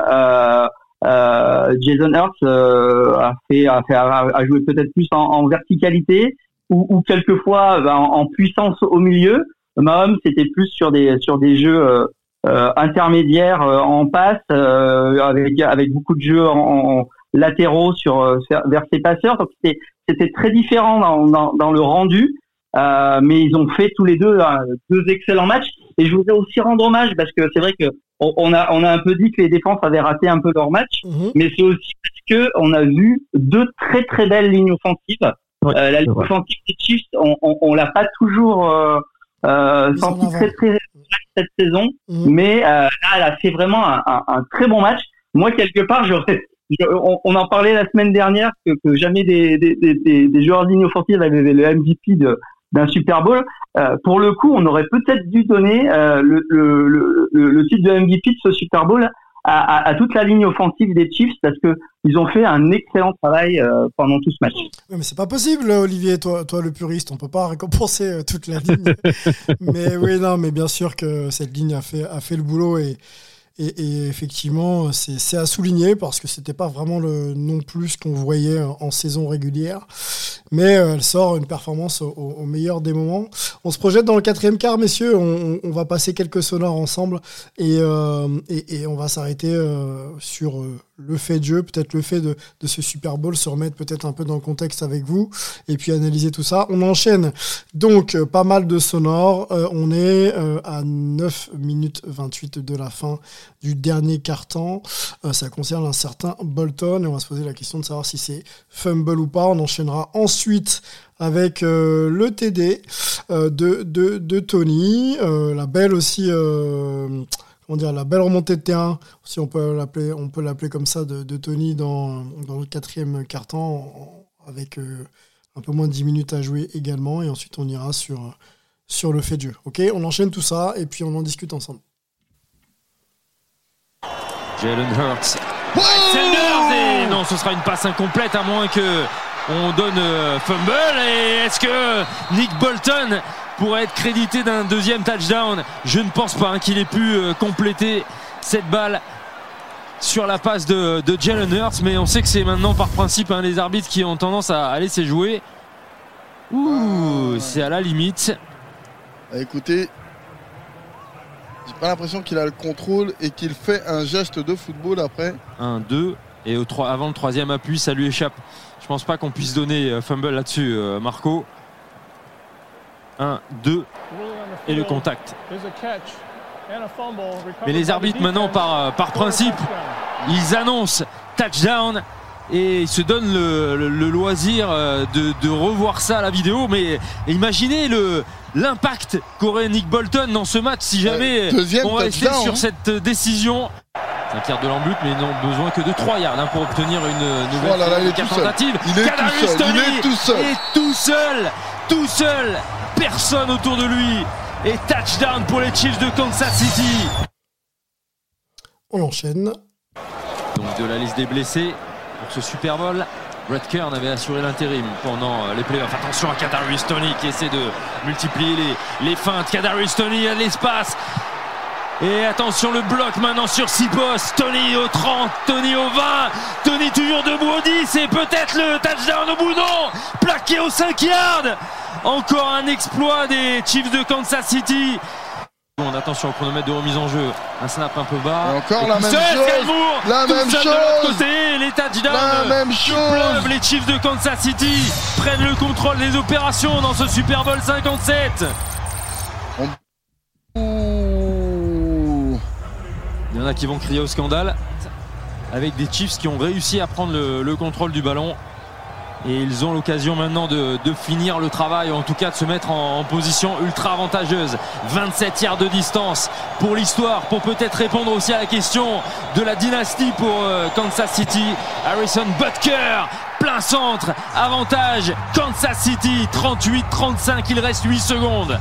Jason Hurts a fait, a fait, a joué peut-être plus en, en verticalité ou, ou quelquefois ben, en, puissance au milieu. Mahomes c'était plus sur des, sur des jeux intermédiaires en passe, avec, avec beaucoup de jeux en, en latéraux sur vers ses passeurs. Donc c'était c'était très différent dans, dans, dans, le rendu, euh, mais ils ont fait tous les deux euh, deux excellents matchs. Et je voudrais aussi rendre hommage parce que c'est vrai que on a on a un peu dit que les défenses avaient raté un peu leur match, mhm. mais c'est aussi parce que on a vu deux très très belles lignes offensives. Euh, la ligne offensive des Chiefs, on, on, on l'a pas toujours euh, euh senti très très cette saison, mhm. mais euh, là elle a fait vraiment un, un, un très bon match. Moi quelque part j'aurais on, en parlait la semaine dernière que, jamais des, des, des, des joueurs lignes offensives avaient le MVP d'un Super Bowl. Euh, pour le coup, on aurait peut-être dû donner euh, le, le, le, titre de MVP de ce Super Bowl à, à, toute la ligne offensive des Chiefs parce que ils ont fait un excellent travail euh, pendant tout ce match. Oui, mais c'est pas possible, Olivier, toi, toi le puriste, on peut pas récompenser toute la ligne. mais oui, non, mais bien sûr que cette ligne a fait a fait le boulot et et, effectivement, c'est à souligner parce que c'était pas vraiment le non plus ce qu'on voyait en saison régulière. Mais euh, elle sort une performance au, meilleur des moments. On se projette dans le quatrième quart, messieurs. On, va passer quelques sonores ensemble et, euh, et, on va s'arrêter euh, sur le fait de jeu, peut-être le fait de, de, ce Super Bowl, se remettre peut-être un peu dans le contexte avec vous, et puis analyser tout ça. On enchaîne donc euh, pas mal de sonores. Euh, on est euh, à 9 minutes 28 de la fin du dernier quart-temps. ça concerne un certain Bolton, et on va se poser la question de savoir si c'est fumble ou pas. On enchaînera ensuite avec le TD de, de, Tony, la belle aussi on dire, la belle remontée de terrain, si on peut l'appeler, on peut l'appeler comme ça, de, Tony dans, dans, le quatrième carton, avec euh, un peu moins de 10 minutes à jouer également, et ensuite on ira sur, sur le fait de jeu. Ok, on enchaîne tout ça, et puis on en discute ensemble. Jalen Hurts. et non, ce sera une passe incomplète à moins que on donne euh, fumble. Et est-ce que Nick Bolton pourrait être crédité d'un deuxième touchdown. Je ne pense pas hein, qu'il ait pu euh, compléter cette balle sur la passe de, Jalen Hurts, mais on sait que c'est maintenant par principe hein, les arbitres qui ont tendance à, laisser jouer. Ouh, c'est à la limite. Bah, écoutez, j'ai pas l'impression qu'il a le contrôle et qu'il fait un geste de football après. Un, deux, et au avant le troisième appui, ça lui échappe. Je pense pas qu'on puisse donner euh, fumble là-dessus, euh, Marco. 1, 2 et le contact. Mais les arbitres maintenant par, euh, par principe, ils annoncent touchdown et ils se donnent le, loisir euh, de, revoir ça à la vidéo. Mais imaginez le l'impact qu'aurait Nick Bolton dans ce match si jamais on restait sur cette décision. 5 yards de l'embut, mais ils n'ont besoin que de 3 yards hein, pour obtenir une nouvelle oh tentative. Il est, tout seul. il est tout seul. tout seul, tout seul personne autour de lui. Et touchdown pour les Chiefs de Kansas City. On enchaîne. Donc de la liste des blessés pour ce Super Bowl. Brett Kern avait assuré l'intérim pendant les playoffs. Attention à Kadarius Tony qui essaie de multiplier les, les feintes. Kadarius Tony a de l'espace. Et attention le bloc maintenant sur 6 postes. Tony au 30, Tony au 20. Tony toujours debout au 10 et peut-être le touchdown au bout non. Plaqué au 5 yards. Encore un exploit des Chiefs de Kansas City. Bon, attention au chronomètre de remise en jeu. Un snap un peu bas. Et encore la même chose. La même chose. De côté, les touchdowns. La même chose. Les Chiefs de Kansas City prennent le contrôle des opérations dans ce Super Bowl 57. Il y en a qui vont crier au scandale avec des Chiefs qui ont réussi à prendre le, le contrôle du ballon. Et ils ont l'occasion maintenant de, finir le travail, en tout cas de se mettre en, en, position ultra avantageuse. 27 yards de distance pour l'histoire, pour peut-être répondre aussi à la question de la dynastie pour euh, Kansas City. Harrison Butker, plein centre, avantage Kansas City, 38-35, il reste 8 secondes.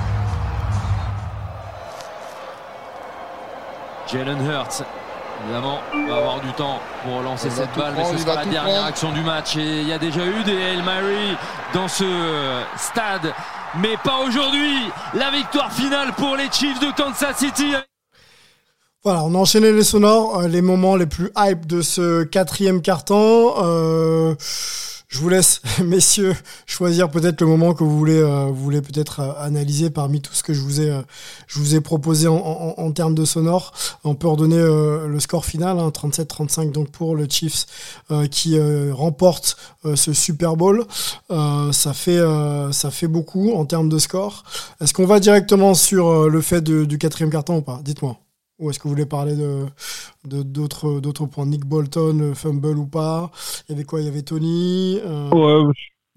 Jalen Hurts Évidemment, on va avoir du temps pour lancer Il cette balle, mais ce sera la dernière prendre. action du match. Et il y a déjà eu des Hail Mary dans ce euh, stade, mais pas aujourd'hui. La victoire finale pour les Chiefs de Kansas City. Voilà, on a enchaîné les sonores, euh, les moments les plus hype de ce quatrième carton. Euh, je vous laisse, messieurs, choisir peut-être le moment que vous voulez, euh, vous voulez peut-être euh, analyser parmi tout ce que je vous ai, euh, je vous ai proposé en, termes de sonore. On peut redonner le score final, hein, 37-35 donc pour le Chiefs qui remporte ce Super Bowl. Ça fait, ça fait beaucoup en termes de score. Est-ce qu'on va directement sur le fait du quatrième carton ou pas? Dites-moi. Ou est-ce que vous voulez parler de d'autres d'autres points? Nick Bolton, euh, fumble ou pas? Il y avait quoi? Il y avait Tony. euh,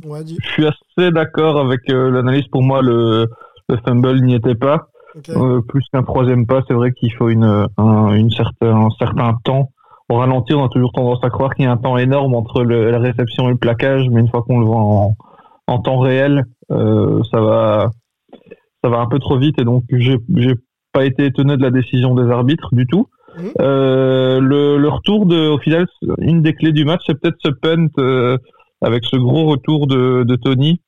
Ouais, je suis assez d'accord avec euh, l'analyse. Pour moi, le, le fumble n'y était pas. Euh, plus qu'un troisième pas, c'est vrai qu'il faut une, un, une certain, un certain temps. Au ralenti, on a toujours tendance à croire qu'il y a un temps énorme entre le- la réception et le plaquage, mais une fois qu'on le voit en, en temps réel, ça va, ça va un peu trop vite et donc j'ai pas été étonné de la décision des arbitres du tout. Euh, le, le retour de, au final, une des clés du match, c'est peut-être ce punt euh, avec ce gros retour de, de Tony.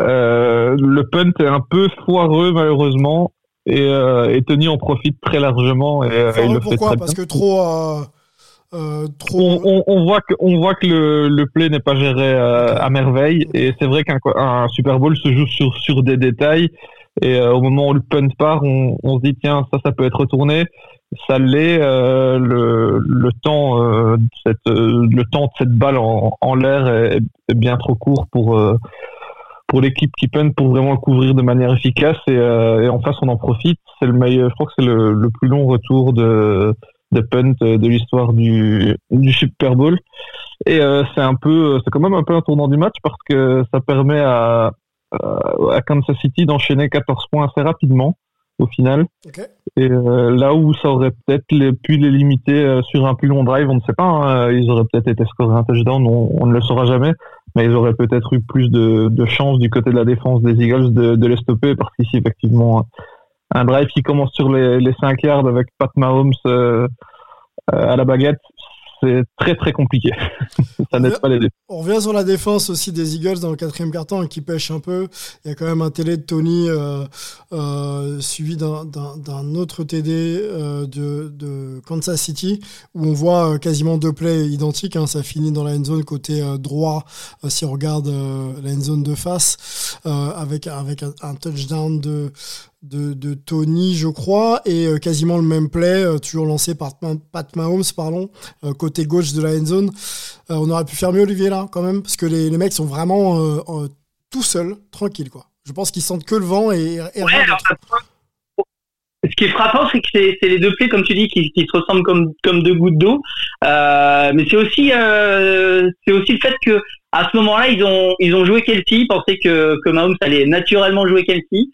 Euh, le punt est un peu foireux malheureusement et, et Tony en profite très largement et il le fait pourquoi très Parce bien. que trop. euh, trop. On, on, on voit que on voit que le, le play n'est pas géré euh, à merveille et c'est vrai qu'un un Super Bowl se joue sur sur des détails et euh, au moment où le punt part on, se dit tiens ça ça peut être retourné. Ça l'est euh, le, temps euh, le temps de cette balle en, en l'air est, bien trop court pour pour l'équipe qui punt pour vraiment le couvrir de manière efficace. Et, en face on en profite. C'est le meilleur je crois que c'est le, le plus long retour de de punt de l'histoire du du Super Bowl. Et c'est un peu c'est quand même un peu un tournant du match parce que ça permet à à à Kansas City d'enchaîner 14 points assez rapidement au final et euh, là où ça aurait peut-être pu les limiter euh, sur un plus long drive, on ne sait pas. hein, ils auraient peut-être été scorés un touchdown, on, on ne le saura jamais. Mais ils auraient peut-être eu plus de, de chance du côté de la défense des Eagles de, de les stopper parce qu'ici effectivement un drive qui commence sur les, les 5 yards avec Pat Mahomes euh, euh, à la baguette, c'est très très compliqué. ça n'aide pas les. On revient sur la défense aussi des Eagles dans le quatrième carton qui pêche un peu. Il y a quand même un télé de Tony euh, euh, suivi d'un- autre TD euh, de, de Kansas City où on voit euh, quasiment deux plays identiques. hein. Ça finit dans la end zone côté euh, droit euh, si on regarde la end zone de face euh, avec avec un, un touchdown de de, de Tony, je crois, et euh, quasiment le même play, euh, toujours lancé par Pat Mahomes, pardon, euh, côté gauche de la end zone. On aurait pu faire mieux, Olivier, là, quand même, parce que les, les mecs sont vraiment tout seuls, tranquilles, quoi. Je pense qu'ils sentent que le vent et, et Ouais, alors. Ce qui est frappant, c'est que c'est les deux plays, comme tu dis, qui, qui se ressemblent comme, comme deux gouttes d'eau. Mais c'est aussi, c'est aussi le fait que à ce moment-là, ils ont, ils ont joué Kelsey, ils pensaient que, que Mahomes allait naturellement jouer Kelsey.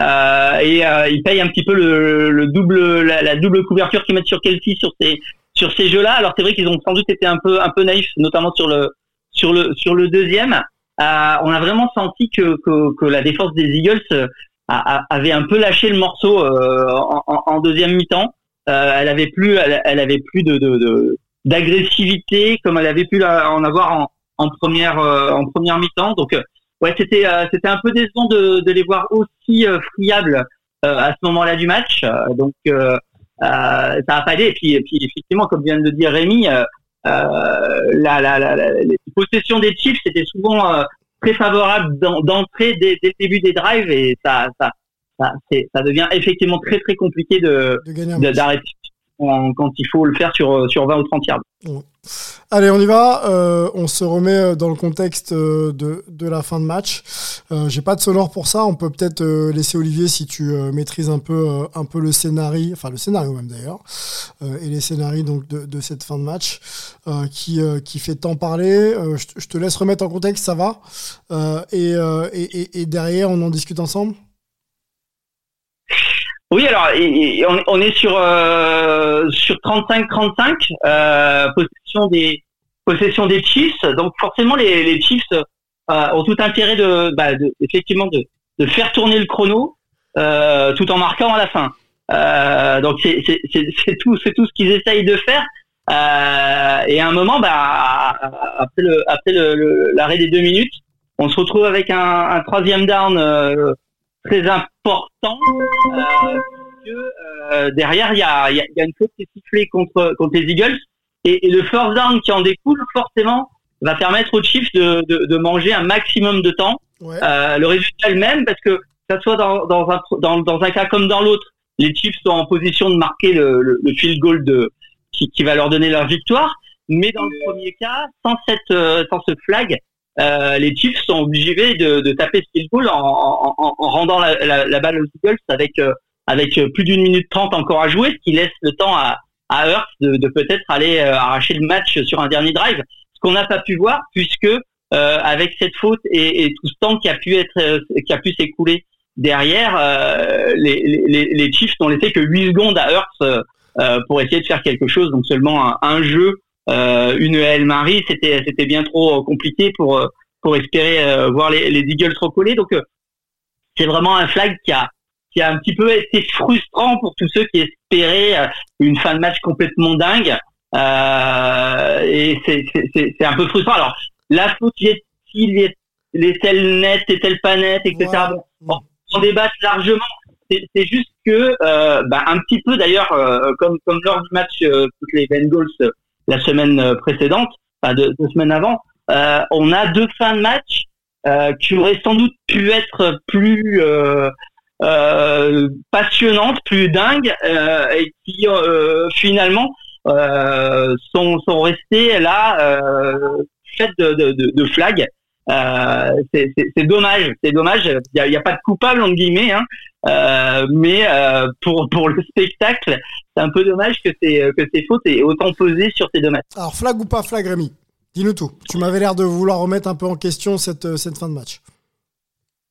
Euh, et euh, ils payent un petit peu le, le double, la, la double couverture qu'ils mettent sur Kelsey sur ces, sur ces jeux-là. Alors c'est vrai qu'ils ont sans doute été un peu, un peu naïfs, notamment sur le, sur le, sur le deuxième. Euh, on a vraiment senti que, que, que la défense des Eagles euh, avait un peu lâché le morceau euh, en, en- deuxième mi-temps. Euh, elle avait plus, elle, elle avait plus de, de, de- d'agressivité comme elle avait pu en avoir en, en première en première mi-temps. Donc ouais, c'était c'était un peu décevant de, de les voir aussi friables à ce moment-là du match. donc ça a pas aidé. Et puis, et puis effectivement, comme vient de le dire Rémi, la, la, la, les possessions des Chiefs c'était souvent très favorable d'entrée dès, dès, le début des drives et ça, ça, ça, ça devient effectivement très très compliqué de d'arrêter quand il faut le faire sur, sur 20 ou 30 yards. Allez, on y va. Euh, on se remet euh, dans le contexte euh, de, de la fin de match. J'ai pas de sonore pour ça. On peut peut-être laisser Olivier si tu maîtrises un peu, un peu le scénario, enfin le scénario même d'ailleurs, et les scénarios donc de, de, cette fin de match qui, qui fait tant parler. Je, te laisse remettre en contexte, ça va. Et, et, et derrière, on en discute ensemble? Oui, alors on, est sur euh, sur 35-35 euh, possession des possession des Chiefs. Donc forcément les, les Chiefs euh, ont tout intérêt de, bah, de effectivement de, de, faire tourner le chrono euh, tout en marquant à la fin. Euh, donc c'est tout c'est tout ce qu'ils essayent de faire. Euh, et à un moment, bah, après le après l'arrêt des deux minutes, on se retrouve avec un, un troisième down très important euh, euh, derrière il y a, y, y a, une faute qui est sifflée contre contre les Eagles et, et, le first down qui en découle forcément va permettre aux Chiefs de, de, de manger un maximum de temps. Euh, le résultat est le même parce que ça soit dans, dans, un, dans, dans un cas comme dans l'autre, les Chiefs sont en position de marquer le, le, le field goal de, qui, qui, va leur donner leur victoire. Mais dans le premier cas, sans cette euh, sans ce flag, euh, les Chiefs sont obligés de, de taper ce field goal en, en, en rendant la, la, la, balle aux Eagles avec euh, avec plus d'une minute trente encore à jouer, ce qui laisse le temps à, à Hurts de, de peut-être aller euh, arracher le match sur un dernier drive. Ce qu'on n'a pas pu voir puisque euh, avec cette faute et, et, tout ce temps qui a pu être qui a pu s'écouler derrière, les, les, les, Chiefs n'ont laissé que 8 secondes à Hurts pour essayer de faire quelque chose, donc seulement un, un jeu euh, une L Marie, c'était c'était bien trop compliqué pour euh, pour espérer euh, voir les, les Eagles recoller. Donc c'est vraiment un flag qui a qui a un petit peu été frustrant pour tous ceux qui espéraient une fin de match complètement dingue. Euh, et c'est un peu frustrant. Alors, la faute est-il les selles nettes et pas nettes, etc. Bon, on débat largement. C'est juste que, euh, bah, un petit peu d'ailleurs, comme, comme lors du match euh, toutes les Bengals la semaine euh, précédente, enfin deux, semaines avant, euh, on a deux fins de match euh, qui auraient sans doute pu être plus passionnantes, plus dingues, et qui finalement sont, sont restées là faites de, de, de, de flag. Euh, c'est dommage, c'est dommage. Il n'y a, pas de coupable entre guillemets, hein. euh, mais euh, pour pour le spectacle, c'est un peu dommage que c'est que ces fautes aient autant pesé sur ces matchs. Alors flag ou pas flag, Rémi? Dis-nous tout. Tu m'avais l'air de vouloir remettre un peu en question cette cette fin de match.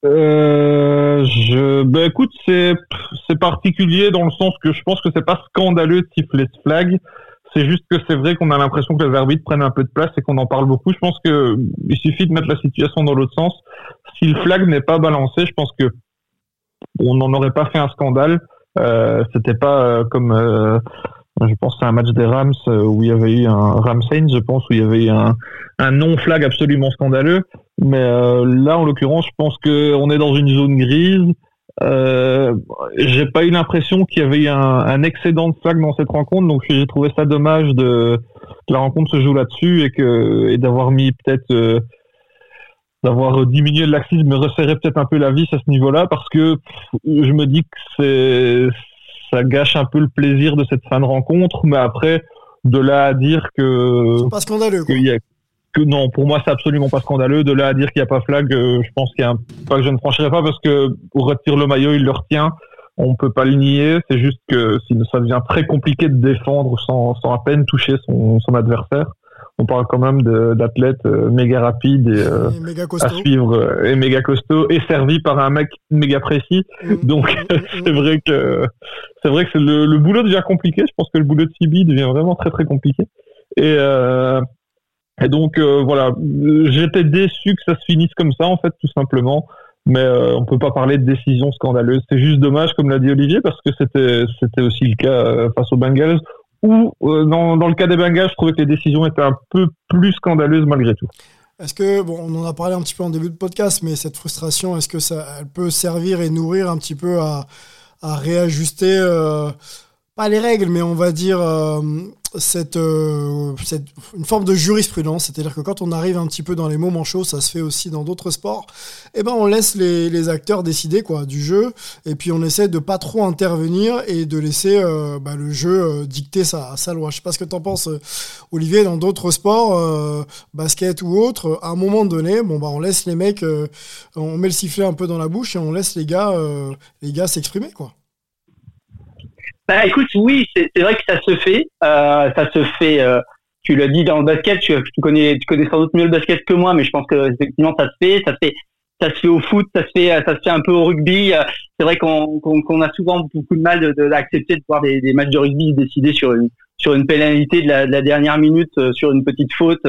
Euh, je, ben écoute, c'est c'est particulier dans le sens que je pense que c'est pas scandaleux de siffler ce flag. C'est juste que c'est vrai qu'on a l'impression que les arbitres prennent un peu de place et qu'on en parle beaucoup. Je pense que il suffit de mettre la situation dans l'autre sens. Si le flag n'est pas balancé, je pense que on n'en aurait pas fait un scandale. Euh, C'était pas euh, comme euh, je pense à un match des Rams euh, où il y avait eu un Rams je pense où il y avait eu un, un non flag absolument scandaleux. Mais là, en l'occurrence, je pense que on est dans une zone grise. Euh, j'ai pas eu l'impression qu'il y avait un, un, excédent de flag dans cette rencontre, donc j'ai trouvé ça dommage que la rencontre se joue là-dessus et que d'avoir mis peut-être euh, d'avoir diminué le laxisme, me resserrer peut-être un peu la vis à ce niveau-là, parce que je me dis que c'est ça gâche un peu le plaisir de cette fin de rencontre, mais après de là à dire que pas scandaleux. Quoi que non, pour moi, c'est absolument pas scandaleux. De là à dire qu'il n'y a pas flag, euh, je pense qu'il y a un pas que je ne franchirai pas parce que pour retirer le maillot, il le retient. On peut pas le nier. C'est juste que ça devient très compliqué de défendre sans, sans à peine toucher son, son adversaire. On parle quand même d'athlètes euh, méga rapides et, euh, à suivre et méga costauds et servis par un mec méga précis. Mmh. Donc mmh, mmh, c'est vrai que c'est vrai que le, le, boulot devient compliqué. Je pense que le boulot de Sibi devient vraiment très très compliqué. Et euh, et donc euh, voilà, j'étais déçu que ça se finisse comme ça en fait tout simplement. Mais euh, on peut pas parler de décision scandaleuse. C'est juste dommage, comme l'a dit Olivier, parce que c'était c'était aussi le cas euh, face aux Bengals. Ou dans, dans le cas des Bengals, je trouvais que les décisions étaient un peu plus scandaleuses malgré tout. Est-ce que, bon, on en a parlé un petit peu en début de podcast, mais cette frustration, est-ce que ça, elle peut servir et nourrir un petit peu à, à réajuster, euh, pas les règles, mais on va dire euh, cette, euh, cette, une forme de jurisprudence, c'est-à-dire que quand on arrive un petit peu dans les moments chauds, ça se fait aussi dans d'autres sports, eh ben on laisse les, les, acteurs décider quoi du jeu, et puis on essaie de pas trop intervenir et de laisser euh, bah, le jeu euh, dicter sa, sa loi. Je sais pas ce que t'en penses, Olivier, dans d'autres sports, basket ou autres, à un moment donné, bon bah on laisse les mecs, on met le sifflet un peu dans la bouche et on laisse les gars, les gars s'exprimer quoi. Bah écoute, oui, c'est vrai que ça se fait. Euh, ça se fait. Euh, tu l'as dit dans le basket. Tu, connais, tu connais sans doute mieux le basket que moi, mais je pense que effectivement ça se fait. Ça se fait. Ça se fait au foot, ça se fait, ça se fait un peu au rugby. Euh, c'est vrai qu'on qu'on a souvent beaucoup de mal d'accepter de, de, voir des, des, matchs de rugby décidés sur une sur une pénalité de la, de la dernière minute, euh, sur une petite faute.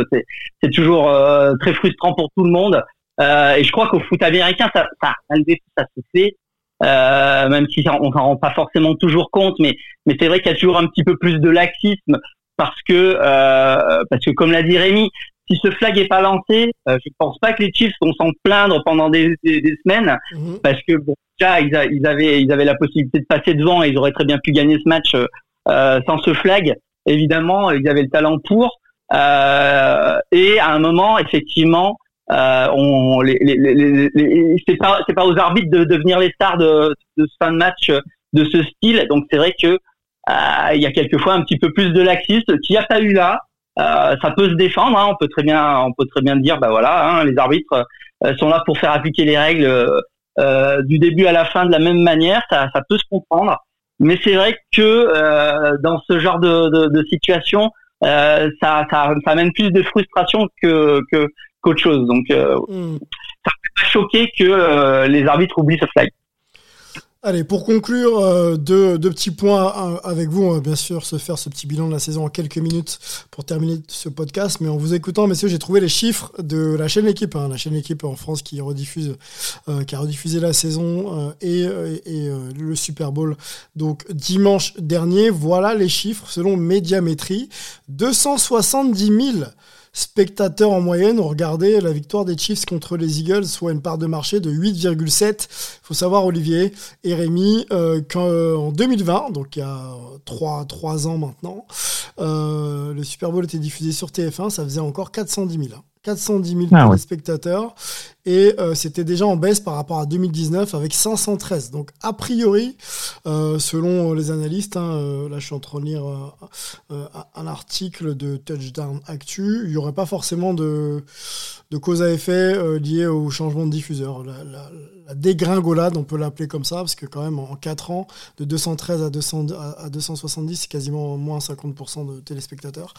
C'est toujours euh, très frustrant pour tout le monde. et je crois qu'au foot américain, ça, ça, ça se fait. Euh, même si on s'en rend pas forcément toujours compte, mais mais c'est vrai qu'il y a toujours un petit peu plus de laxisme parce que euh, parce que comme l'a dit Rémi, si ce flag est pas lancé, euh, je pense pas que les Chiefs vont s'en plaindre pendant des, des, semaines mhm. parce que bon déjà ils, ils, avaient ils avaient la possibilité de passer devant et ils auraient très bien pu gagner ce match euh, sans ce flag. Évidemment, ils avaient le talent pour. Euh, et à un moment, effectivement, euh, on, les, les, les, c'est pas c'est pas aux arbitres de devenir les stars de, de ce fin de match de ce style. Donc c'est vrai que euh, il y a quelquefois un petit peu plus de laxisme. S'il n'y a pas eu là, euh, ça peut se défendre. Hein. On peut très bien on peut très bien dire bah voilà, hein, les arbitres euh, sont là pour faire appliquer les règles euh, du début à la fin de la même manière. Ça, ça peut se comprendre. Mais c'est vrai que euh, dans ce genre de, de, de situation, ça, ça, ça amène plus de frustration que, que, qu'autre chose. Donc, euh, hmm. ça ne pas choquer que euh, les arbitres oublient ce flag. Allez, pour conclure, euh, deux, petits points avec vous. On va bien sûr se faire ce petit bilan de la saison en quelques minutes pour terminer ce podcast. Mais en vous écoutant, messieurs, j'ai trouvé les chiffres de la chaîne L'équipe, hein, la chaîne L'équipe en France qui rediffuse, qui a rediffusé la saison et, et le Super Bowl. Donc dimanche dernier, voilà les chiffres selon Médiamétrie. 270 000 spectateurs en moyenne ont regardé la victoire des Chiefs contre les Eagles, soit une part de marché de 8,7. Il faut savoir, Olivier et Rémi, euh, qu'en 2020, donc il y a 3, 3 ans maintenant, euh, le Super Bowl était diffusé sur TF1, ça faisait encore 410 000. 410 000 ah spectateurs et euh, c'était déjà en baisse par rapport à 2019 avec 513. Donc a priori, euh, selon les analystes, hein, euh, là je suis en train de lire un article de Touchdown Actu, il n'y aurait pas forcément de, de cause à effet liée au changement de diffuseur. La, la, la dégringolade, on peut l'appeler comme ça, parce que quand même en 4 ans, de 213 à, 200, à 270, c'est quasiment moins 50% de téléspectateurs.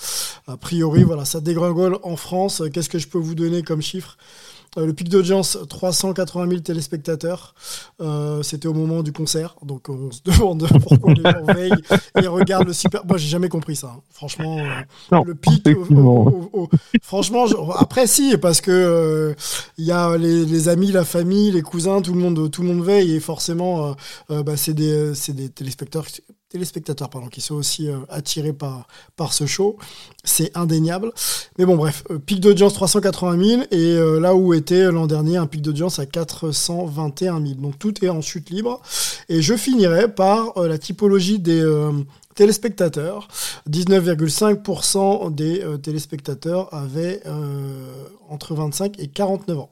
A priori, voilà, ça dégringole en France. Qu'est-ce que je peux vous donner comme chiffre? Euh, le pic d'audience, 380 000 téléspectateurs. Euh, c'était au moment du concert. Donc on se demande pourquoi les gens veillent et regardent le super. Moi, j'ai jamais compris ça. Hein. Franchement, euh, le pic. franchement, après, si, parce que il y a les, amis, la famille, les cousins, tout le monde, tout le monde veille et forcément, bah, c'est des, des téléspectateurs téléspectateurs pardon, qui sont aussi euh, attirés par, par ce show. C'est indéniable. Mais bon, bref, euh, pic d'audience 380 000 et euh, là où était l'an dernier un pic d'audience à 421 000. Donc tout est en chute libre. Et je finirai par la typologie des téléspectateurs. 19,5% des téléspectateurs avaient entre 25 et 49 ans.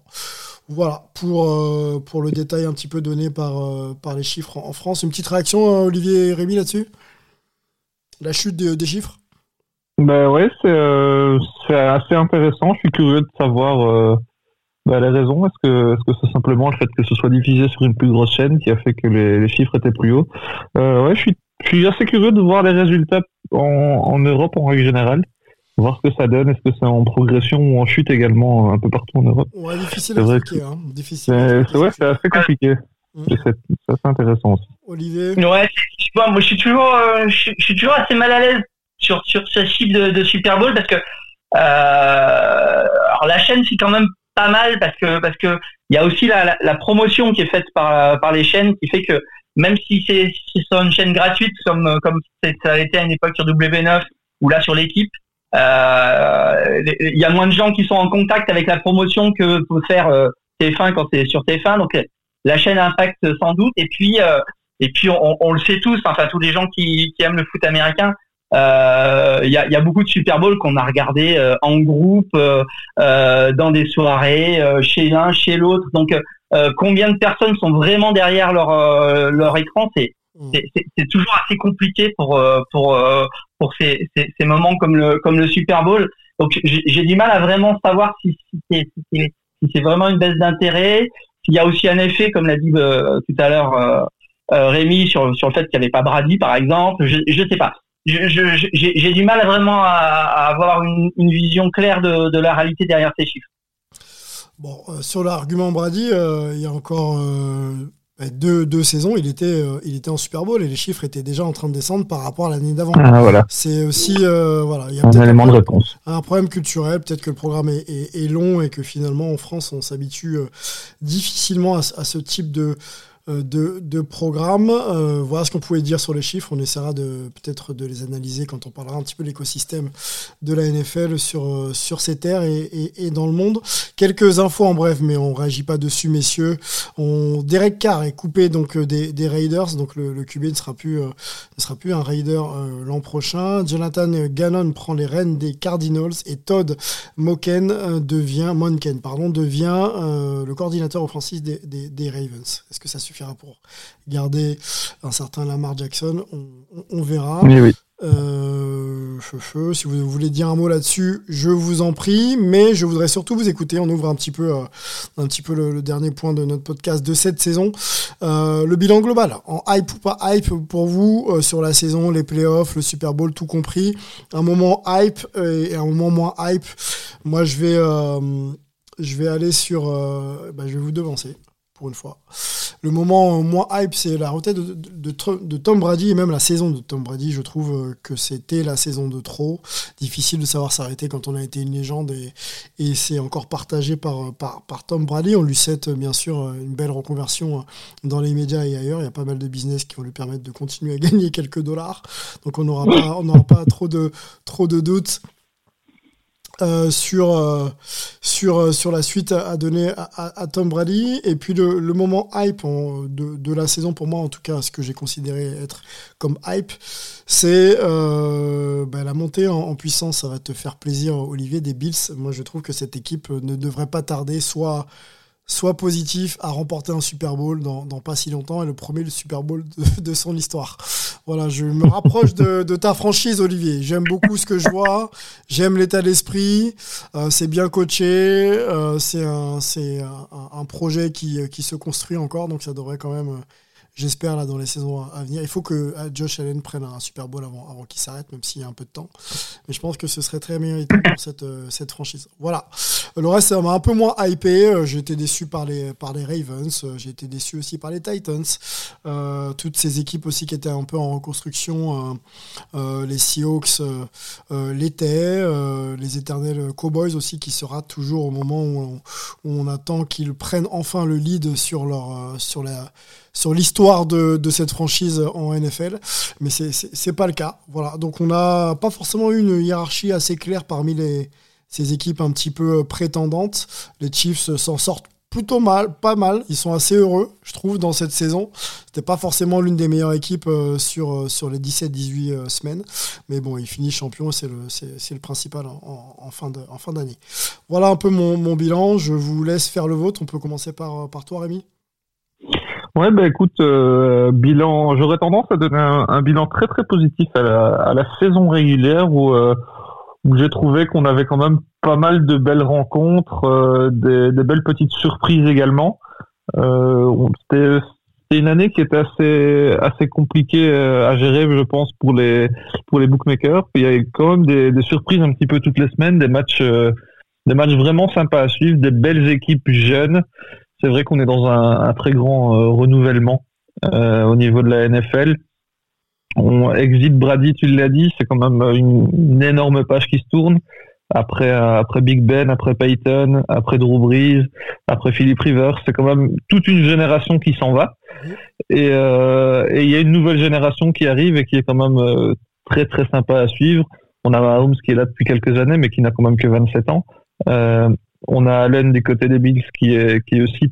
Voilà, pour, euh, pour le détail un petit peu donné par, euh, par les chiffres en, France. Une petite réaction, euh, Olivier et Rémi, là-dessus? La chute des, chiffres? Ben ouais, c'est assez intéressant. Je suis curieux de savoir bah, les raisons. Est-ce que c'est -ce c'est simplement le fait que ce soit diffusé sur une plus grosse chaîne qui a fait que les, chiffres étaient plus hauts? Ouais, je suis, je suis assez curieux de voir les résultats en Europe en règle générale voir ce que ça donne. Est-ce que c'est en progression ou en chute également un peu partout en Europe Ouais, difficile à expliquer. Hein. Difficile. C'est vrai, c'est assez compliqué. Mmh. C'est assez intéressant aussi. Olivier Ouais, moi je suis toujours, euh, je, suis toujours assez mal à l'aise sur sur ce chiffre de, de, Super Bowl parce que euh, alors la chaîne c'est quand même pas mal parce que parce que il y a aussi la, la, promotion qui est faite par par les chaînes qui fait que même si c'est sur une chaîne gratuite comme comme ça a été à une époque sur W9 ou là sur l'équipe il y a moins de gens qui sont en contact avec la promotion que peut faire TF1 quand c'est sur TF1. Donc la chaîne impacte sans doute. Et puis et puis on, le sait tous, enfin tous les gens qui, aiment le foot américain, il y, a, y, a, beaucoup de Super Bowl qu'on a regardé en groupe, dans des soirées, chez l'un, chez l'autre. Donc euh, combien de personnes sont vraiment derrière leur euh, leur écran c'est c'est toujours assez compliqué pour euh, pour pour ces, ces, moments comme le comme le Super Bowl. Donc j'ai du mal à vraiment savoir si, si c'est vraiment une baisse d'intérêt, s'il y a aussi un effet, comme l'a dit tout à l'heure euh, Rémi, sur, sur le fait qu'il n'y avait pas Brady, par exemple. Je ne sais pas. J'ai je, du mal vraiment à, avoir une, vision claire de, la réalité derrière ces chiffres. Bon, euh, sur l'argument Brady, euh, il y a encore euh, deux, deux, saisons, il était, il était en Super Bowl et les chiffres étaient déjà en train de descendre par rapport à l'année d'avant. Ah, voilà. C'est aussi voilà, il y a un élément de réponse. Un problème culturel, peut-être que le programme est, est, long et que finalement en France on s'habitue difficilement à, à, ce type de euh, de, de programmes. Euh, voilà ce qu'on pouvait dire sur les chiffres. On essaiera de peut-être de les analyser quand on parlera un petit peu de l'écosystème de la NFL sur, euh, sur ces terres et, dans le monde. Quelques infos en bref, mais on réagit pas dessus, messieurs. On, Derek Carr est coupé donc des, Raiders, donc le, le QB ne sera plus, ne un Raider l'an prochain. Jonathan Gannon prend les rênes des Cardinals et Todd Moken devient, Monken devient le coordinateur offensif des Ravens. Est-ce que ça suffit? Pour garder un certain Lamar Jackson. On, verra. Euh, si vous voulez dire un mot là-dessus, je vous en prie, mais je voudrais surtout vous écouter. On ouvre un petit peu, euh, un petit peu le, dernier point de notre podcast de cette saison. Euh, le bilan global, en hype ou pas hype pour vous sur la saison, les playoffs, le Super Bowl, tout compris. Un moment hype et un moment moins hype. Moi, je vais, je vais aller sur, bah, je vais vous devancer une fois. Le moment moins hype, c'est la retraite de, de, Tom Brady et même la saison de Tom Brady. Je trouve euh, que c'était la saison de trop. Difficile de savoir s'arrêter quand on a été une légende et, c'est encore partagé par, par, par, Tom Brady. On lui souhaite bien sûr une belle reconversion dans les médias et ailleurs. Il y a pas mal de business qui vont lui permettre de continuer à gagner quelques dollars. Donc on n'aura pas, on n'aura pas trop de, trop de doutes euh, sur, euh, sur, euh, sur la suite à, donner à, Tom Brady. Et puis le, moment hype de, la saison, pour moi en tout cas, ce que j'ai considéré être comme hype, c'est bah, la montée en, en, puissance. Ça va te faire plaisir, Olivier, des Bills. Moi, je trouve que cette équipe ne devrait pas tarder, soit soit positif à remporter un Super Bowl dans, pas si longtemps et le premier Super Bowl de, son histoire. Voilà, je me rapproche de, ta franchise, Olivier. J'aime beaucoup ce que je vois, j'aime l'état d'esprit, euh, c'est bien coaché, euh, c'est un, un, projet qui, qui, se construit encore, donc ça devrait quand même euh, j'espère là dans les saisons à venir. Il faut que euh, Josh Allen prenne un Super Bowl avant, avant qu'il s'arrête, même s'il y a un peu de temps. Mais je pense que ce serait très mérité pour cette, euh, cette franchise. Voilà. Le reste, ça m'a un peu moins hypé. Euh, j'ai été déçu par les, par les Ravens. J'ai été déçu aussi par les Titans. toutes ces équipes aussi qui étaient un peu en reconstruction. les Seahawks l'étaient. les éternels Cowboys aussi qui sera toujours au moment où on, où on attend qu'ils prennent enfin le lead sur, leur, sur la sur l'histoire de, de, cette franchise en NFL, mais c'est pas le cas. Voilà, donc on n'a pas forcément eu une hiérarchie assez claire parmi les, ces équipes un petit peu prétendantes. Les Chiefs s'en sortent plutôt mal, pas mal. Ils sont assez heureux, je trouve, dans cette saison. C'était pas forcément l'une des meilleures équipes euh, sur, euh, sur les 17-18 euh, semaines. Mais bon, ils finissent champion, c'est le, le principal en, en, fin en fin d'année. Voilà un peu mon, mon, bilan. Je vous laisse faire le vôtre. On peut commencer par, par toi, Rémi. Ouais, bah écoute, euh, bilan, j'aurais tendance à donner un, bilan très très positif à la, à la saison régulière où, euh, où j'ai trouvé qu'on avait quand même pas mal de belles rencontres, euh, des, des, belles petites surprises également. C'était une année qui était assez assez compliquée à gérer, je pense, pour les pour les bookmakers. Il y a quand même des, des surprises un petit peu toutes les semaines, des matchs des matchs vraiment sympas à suivre, des belles équipes jeunes c'est vrai qu'on est dans un, très grand euh, renouvellement euh, au niveau de la NFL. On exit Brady, tu l'as dit, c'est quand même une, énorme page qui se tourne. Après, euh, après Big Ben, après Peyton, après Drew Brees, après Philip Rivers, c'est quand même toute une génération qui s'en va. Et il y a une nouvelle génération qui arrive et qui est quand même très très sympa à suivre. On a Mahomes qui est là depuis quelques années, mais qui n'a quand même que 27 ans. On a Allen du côté des Bills qui est, qui est aussi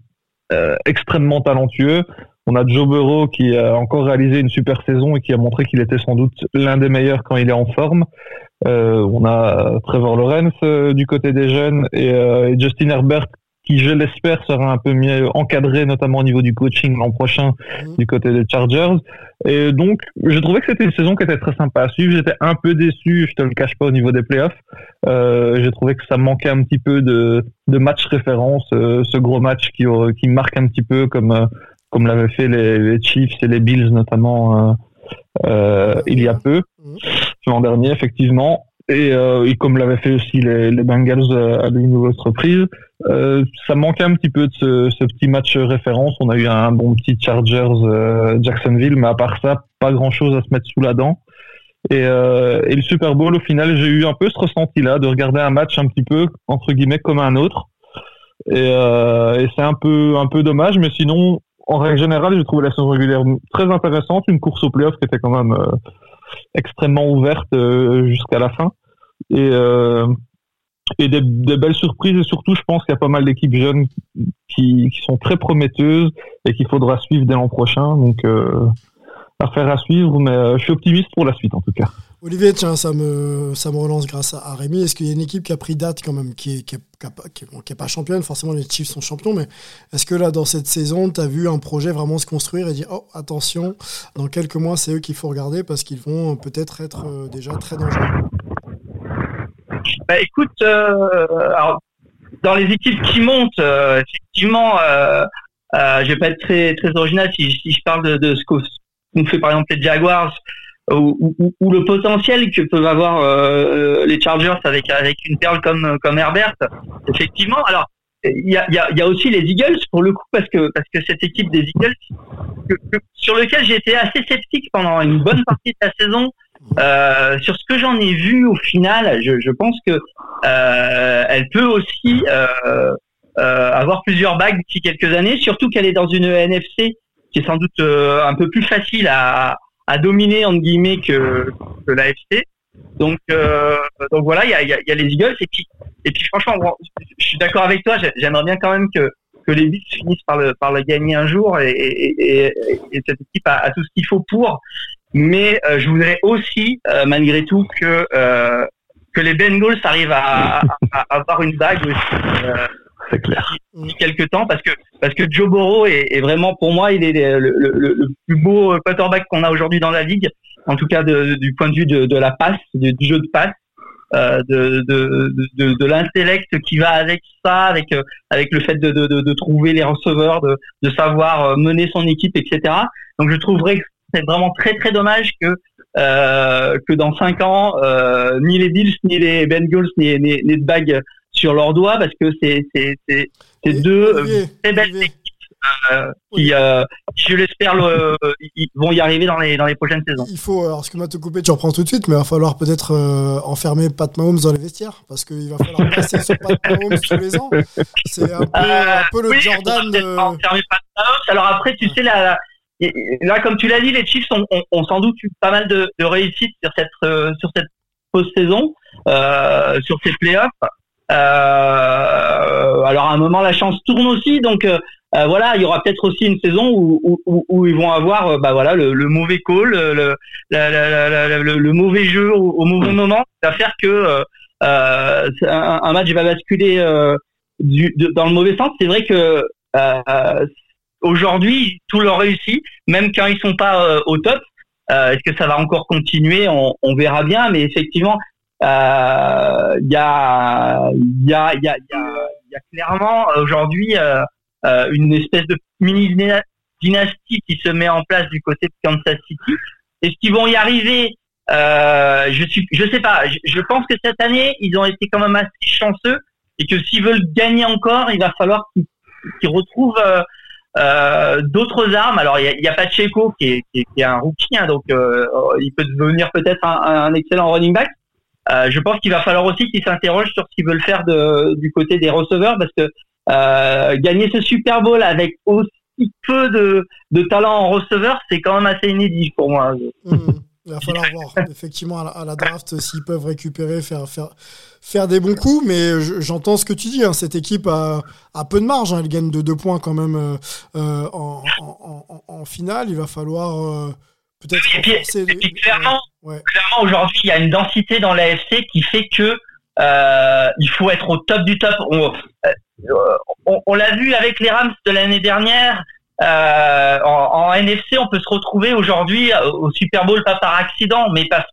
euh, extrêmement talentueux. On a Joe Burrow qui a encore réalisé une super saison et qui a montré qu'il était sans doute l'un des meilleurs quand il est en forme. Euh, on a Trevor Lawrence euh, du côté des jeunes et, et Justin Herbert qui, je l'espère, sera un peu mieux encadré, notamment au niveau du coaching l'an prochain mhm. du côté des Chargers. Et donc, je trouvais que c'était une saison qui était très sympa à suivre. J'étais un peu déçu, je te le cache pas, au niveau des playoffs. Euh, j'ai trouvé que ça manquait un petit peu de, de match référence, euh, ce gros match qui, euh, qui marque un petit peu comme, euh, comme l'avaient fait les, les, Chiefs et les Bills, notamment il y a peu, mhm. l'an dernier, effectivement. Et, euh, et, comme l'avaient fait aussi les, Bengals à une nouvelle reprise, euh, ça manquait un petit peu de ce, petit match référence. On a eu un bon petit Chargers euh, Jacksonville, mais à part ça, pas grand chose à se mettre sous la dent. Et, euh, le Super Bowl, au final, j'ai eu un peu ce ressenti-là de regarder un match un petit peu entre guillemets comme un autre. Et, euh, c'est un peu un peu dommage, mais sinon, en règle générale, j'ai trouvé la saison régulière très intéressante, une course au playoff qui était quand même euh, extrêmement ouverte jusqu'à la fin. Et et des, belles surprises. Et surtout je pense qu'il y a pas mal d'équipes jeunes qui, qui, sont très prometteuses et qu'il faudra suivre dès l'an prochain. Donc euh, affaire à suivre mais euh, je suis optimiste pour la suite en tout cas Olivier tiens ça me relance grâce à, Rémi. Est-ce qu'il y a une équipe qui a pris date quand même qui est, qui est, pas championne? Forcément les Chiefs sont champions mais est-ce que là dans cette saison tu as vu un projet vraiment se construire et dire oh attention dans quelques mois c'est eux qu'il faut regarder parce qu'ils vont peut-être être, euh, déjà très dangereux? Bah, écoute, euh, dans les équipes qui montent, euh, effectivement, euh, euh, je vais pas être très très original si, je parle de, de ce qu'ont fait par exemple les Jaguars ou, ou, ou, le potentiel que peuvent avoir euh, les Chargers avec avec une perle comme comme Herbert. Effectivement, alors il y a, y, a, y a, aussi les Eagles pour le coup parce que parce que cette équipe des Eagles sur lequel j'ai été assez sceptique pendant une bonne partie de la saison euh, sur ce que j'en ai vu au final, je, je pense que euh, elle peut aussi euh, euh avoir plusieurs bagues d'ici quelques années, surtout qu'elle est dans une NFC qui est sans doute euh, un peu plus facile à, à dominer entre guillemets que, que l'AFC. Donc, euh, donc voilà, il y a, y, a, y a, les Eagles et puis et puis franchement, je suis d'accord avec toi. J'aimerais bien quand même que que les Bills finissent par le par le gagner un jour et, et, et, et cette équipe a, tout ce qu'il faut pour. Mais euh, je voudrais aussi, euh, malgré tout, que euh, que les Bengals arrivent à, à, avoir une bague aussi. C'est clair. Quelques temps, parce que parce que Joe Burrow est, vraiment, pour moi, il est le, plus beau quarterback qu'on a aujourd'hui dans la ligue. En tout cas, du point de vue de, la passe, du, jeu de passe. Euh, de, de, l'intellect qui va avec ça, avec avec le fait de, trouver les receveurs, de, savoir mener son équipe, etc. Donc je trouverais c'est vraiment très très dommage que euh, que dans cinq ans, euh, ni les Bills, ni les Bengals, ni, ni, ni bagues sur leurs doigts, parce que c'est c'est c'est deux euh, très belles équipes euh, qui, euh, je l'espère, ils vont y arriver dans les dans les prochaines saisons. Il faut, alors, ce que m'a te coupé, tu reprends tout de suite, mais il va falloir peut-être enfermer Pat Mahomes dans les vestiaires, parce qu'il va falloir passer sur Pat Mahomes tous les ans. C'est un peu, un peu le Jordan. Enfermer Pat Mahomes. Alors après, tu sais la là, comme tu l'as dit, les Chiefs ont, sans doute eu pas mal de, de réussite sur cette sur cette post-saison, sur ces playoffs. Euh, alors à un moment, la chance tourne aussi, donc euh, euh voilà, il y aura peut-être aussi une saison où, où, où, ils vont avoir, bah voilà, le, le mauvais call, le, le, le, mauvais jeu au, mauvais moment, ça va faire que un, un, match va basculer du, dans le mauvais sens. C'est vrai que aujourd'hui, tout leur réussit, même quand ils sont pas euh, au top. Euh, est-ce que ça va encore continuer? On, on, verra bien, mais effectivement, il euh, y, a, y, a, y, a, y a clairement aujourd'hui une espèce de mini dynastie qui se met en place du côté de Kansas City. Est-ce qu'ils vont y arriver? Euh, Je suis, je sais pas. Je, je, pense que cette année, ils ont été quand même assez chanceux et que s'ils veulent gagner encore, il va falloir qu'ils qu'ils retrouvent euh, d'autres armes, alors il y a, a, Pacheco qui est, qui, est, un rookie, hein, donc euh, il peut devenir peut-être un, un, excellent running back. Euh, je pense qu'il va falloir aussi qu'il s'interroge sur ce qu'il veut faire du côté des receveurs, parce que euh, gagner ce Super Bowl avec aussi peu de, talent en receveur, c'est quand même assez inédit pour moi. Mmh. Il va falloir voir, effectivement, à la, draft, s'ils peuvent récupérer, faire, faire, faire des bons coups. Mais j'entends ce que tu dis. Hein. Cette équipe a, peu de marge. Hein. Elle gagne de deux points quand même euh, en, finale. Il va falloir peut-être. Et puis, clairement, clairement aujourd'hui, il y a une densité dans l'AFC qui fait que il faut être au top du top. On, on, on l'a vu avec les Rams de l'année dernière. Euh, en, NFC, on peut se retrouver aujourd'hui euh, au Super Bowl pas par accident, mais parce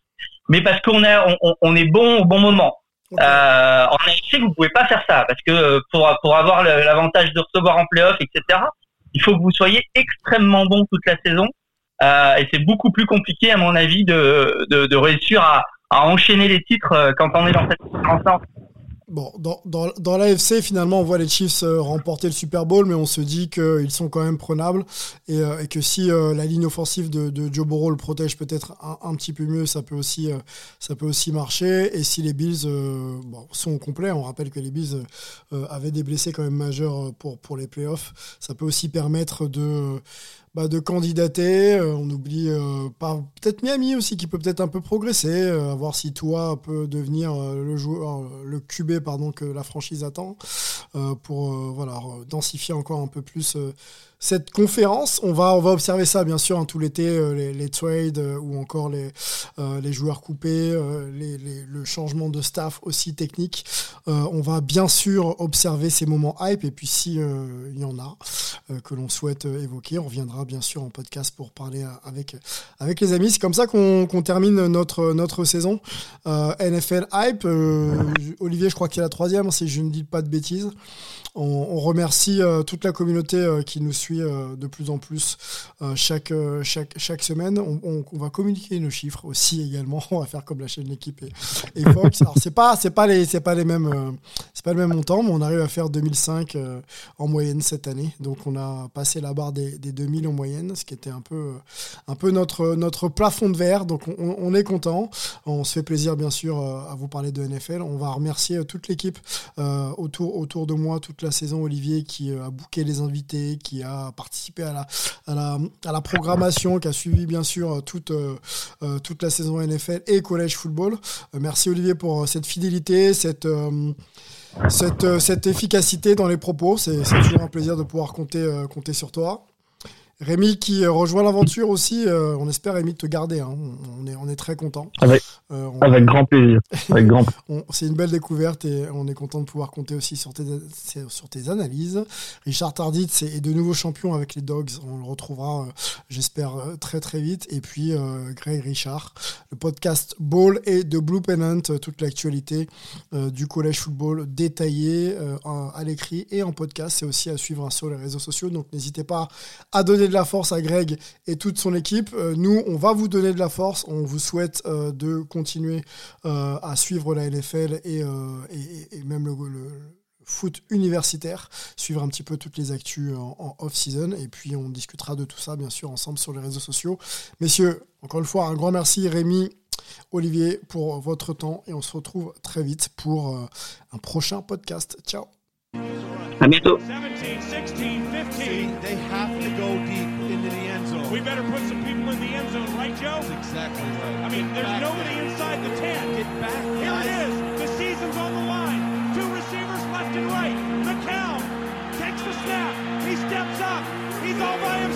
mais parce qu'on est on, on, est bon au bon moment. Euh, en NFC, vous pouvez pas faire ça parce que pour pour avoir l'avantage de recevoir en playoff, etc. Il faut que vous soyez extrêmement bon toute la saison. Euh, et c'est beaucoup plus compliqué, à mon avis, de, réussir à, enchaîner les titres euh, quand on est dans cette circonstance. Bon, dans, l'AFC, finalement, on voit les Chiefs euh, remporter le Super Bowl, mais on se dit qu'ils sont quand même prenables et, que si la ligne offensive de, de, Joe Burrow le protège peut-être un, petit peu mieux, ça peut aussi, ça peut aussi marcher. Et si les Bills sont complets, on rappelle que les Bills avaient des blessés quand même majeurs pour, pour les playoffs, ça peut aussi permettre de bah, de candidater. Euh, on oublie euh, peut-être Miami aussi qui peut peut-être un peu progresser, euh, à voir si toi peut devenir le joueur, le QB pardon que la franchise attend pour voilà densifier encore un peu plus cette conférence. On va, on va observer ça, bien sûr, hein, tout l'été, euh, les, les, trades euh, ou encore les, euh, les joueurs coupés, les, les, le changement de staff aussi technique. on va bien sûr observer ces moments hype et puis si il y en a que l'on souhaite évoquer, on reviendra bien sûr en podcast pour parler avec, avec les amis. C'est comme ça qu'on termine notre, notre saison. NFL hype. Olivier, je crois qu'il est la troisième, si je ne dis pas de bêtises. On, on remercie toute la communauté qui nous suit euh, de plus en plus euh, chaque, euh, chaque, chaque semaine. On, va communiquer nos chiffres aussi également. On va faire comme la chaîne L'équipe et, Fox. Alors, c'est pas, c'est pas les, c'est pas les mêmes, c'est pas le même montant, mais on arrive à faire 2005 en moyenne cette année. Donc, on a passé la barre des, des 2000 en moyenne, ce qui était un peu, un peu notre, notre plafond de verre. Donc, on, est content. On se fait plaisir, bien sûr, à vous parler de NFL. On va remercier toute l'équipe autour, autour de moi toute la saison. Olivier qui a booké les invités, qui a participé à la, programmation, qui a suivi bien sûr toute, euh, euh, toute la saison NFL et collège football. Euh, merci Olivier pour cette fidélité, cette... Efficacité dans les propos. C'est toujours un plaisir de pouvoir compter sur toi. Rémi qui euh, rejoint l'aventure aussi. Euh, on espère, Rémi, te garder. Hein. On, est, on est très content. Avec, euh, avec grand plaisir. Avec grand... C'est une belle découverte et on est content de pouvoir compter aussi sur tes, sur tes analyses. Richard Tarditz est de nouveau champion avec les Dogs. On le retrouvera, j'espère, très très vite. Et puis Greg Richard, le podcast Ball et de Blue Pennant, toute l'actualité du collège football détaillée à l'écrit et en podcast. C'est aussi à suivre sur les réseaux sociaux. Donc n'hésitez pas à donner de la force à Greg et toute son équipe. Euh, nous, on va vous donner de la force. On vous souhaite euh, de continuer euh, à suivre la NFL et, et, même le, foot universitaire, suivre un petit peu toutes les actus en, off-season. Et puis, on discutera de tout ça, bien sûr, ensemble sur les réseaux sociaux. Messieurs, encore une fois, un grand merci, Rémi. Olivier, pour votre temps et on se retrouve très vite pour un prochain podcast. Ciao. À bientôt. we better put some people in the end zone, right, Joe? That's exactly right. I mean, Get there's nobody inside the 10. Get back. Here guys. it is. The season's on the line. Two receivers left and right. McCown takes the snap. He steps up. He's all by himself.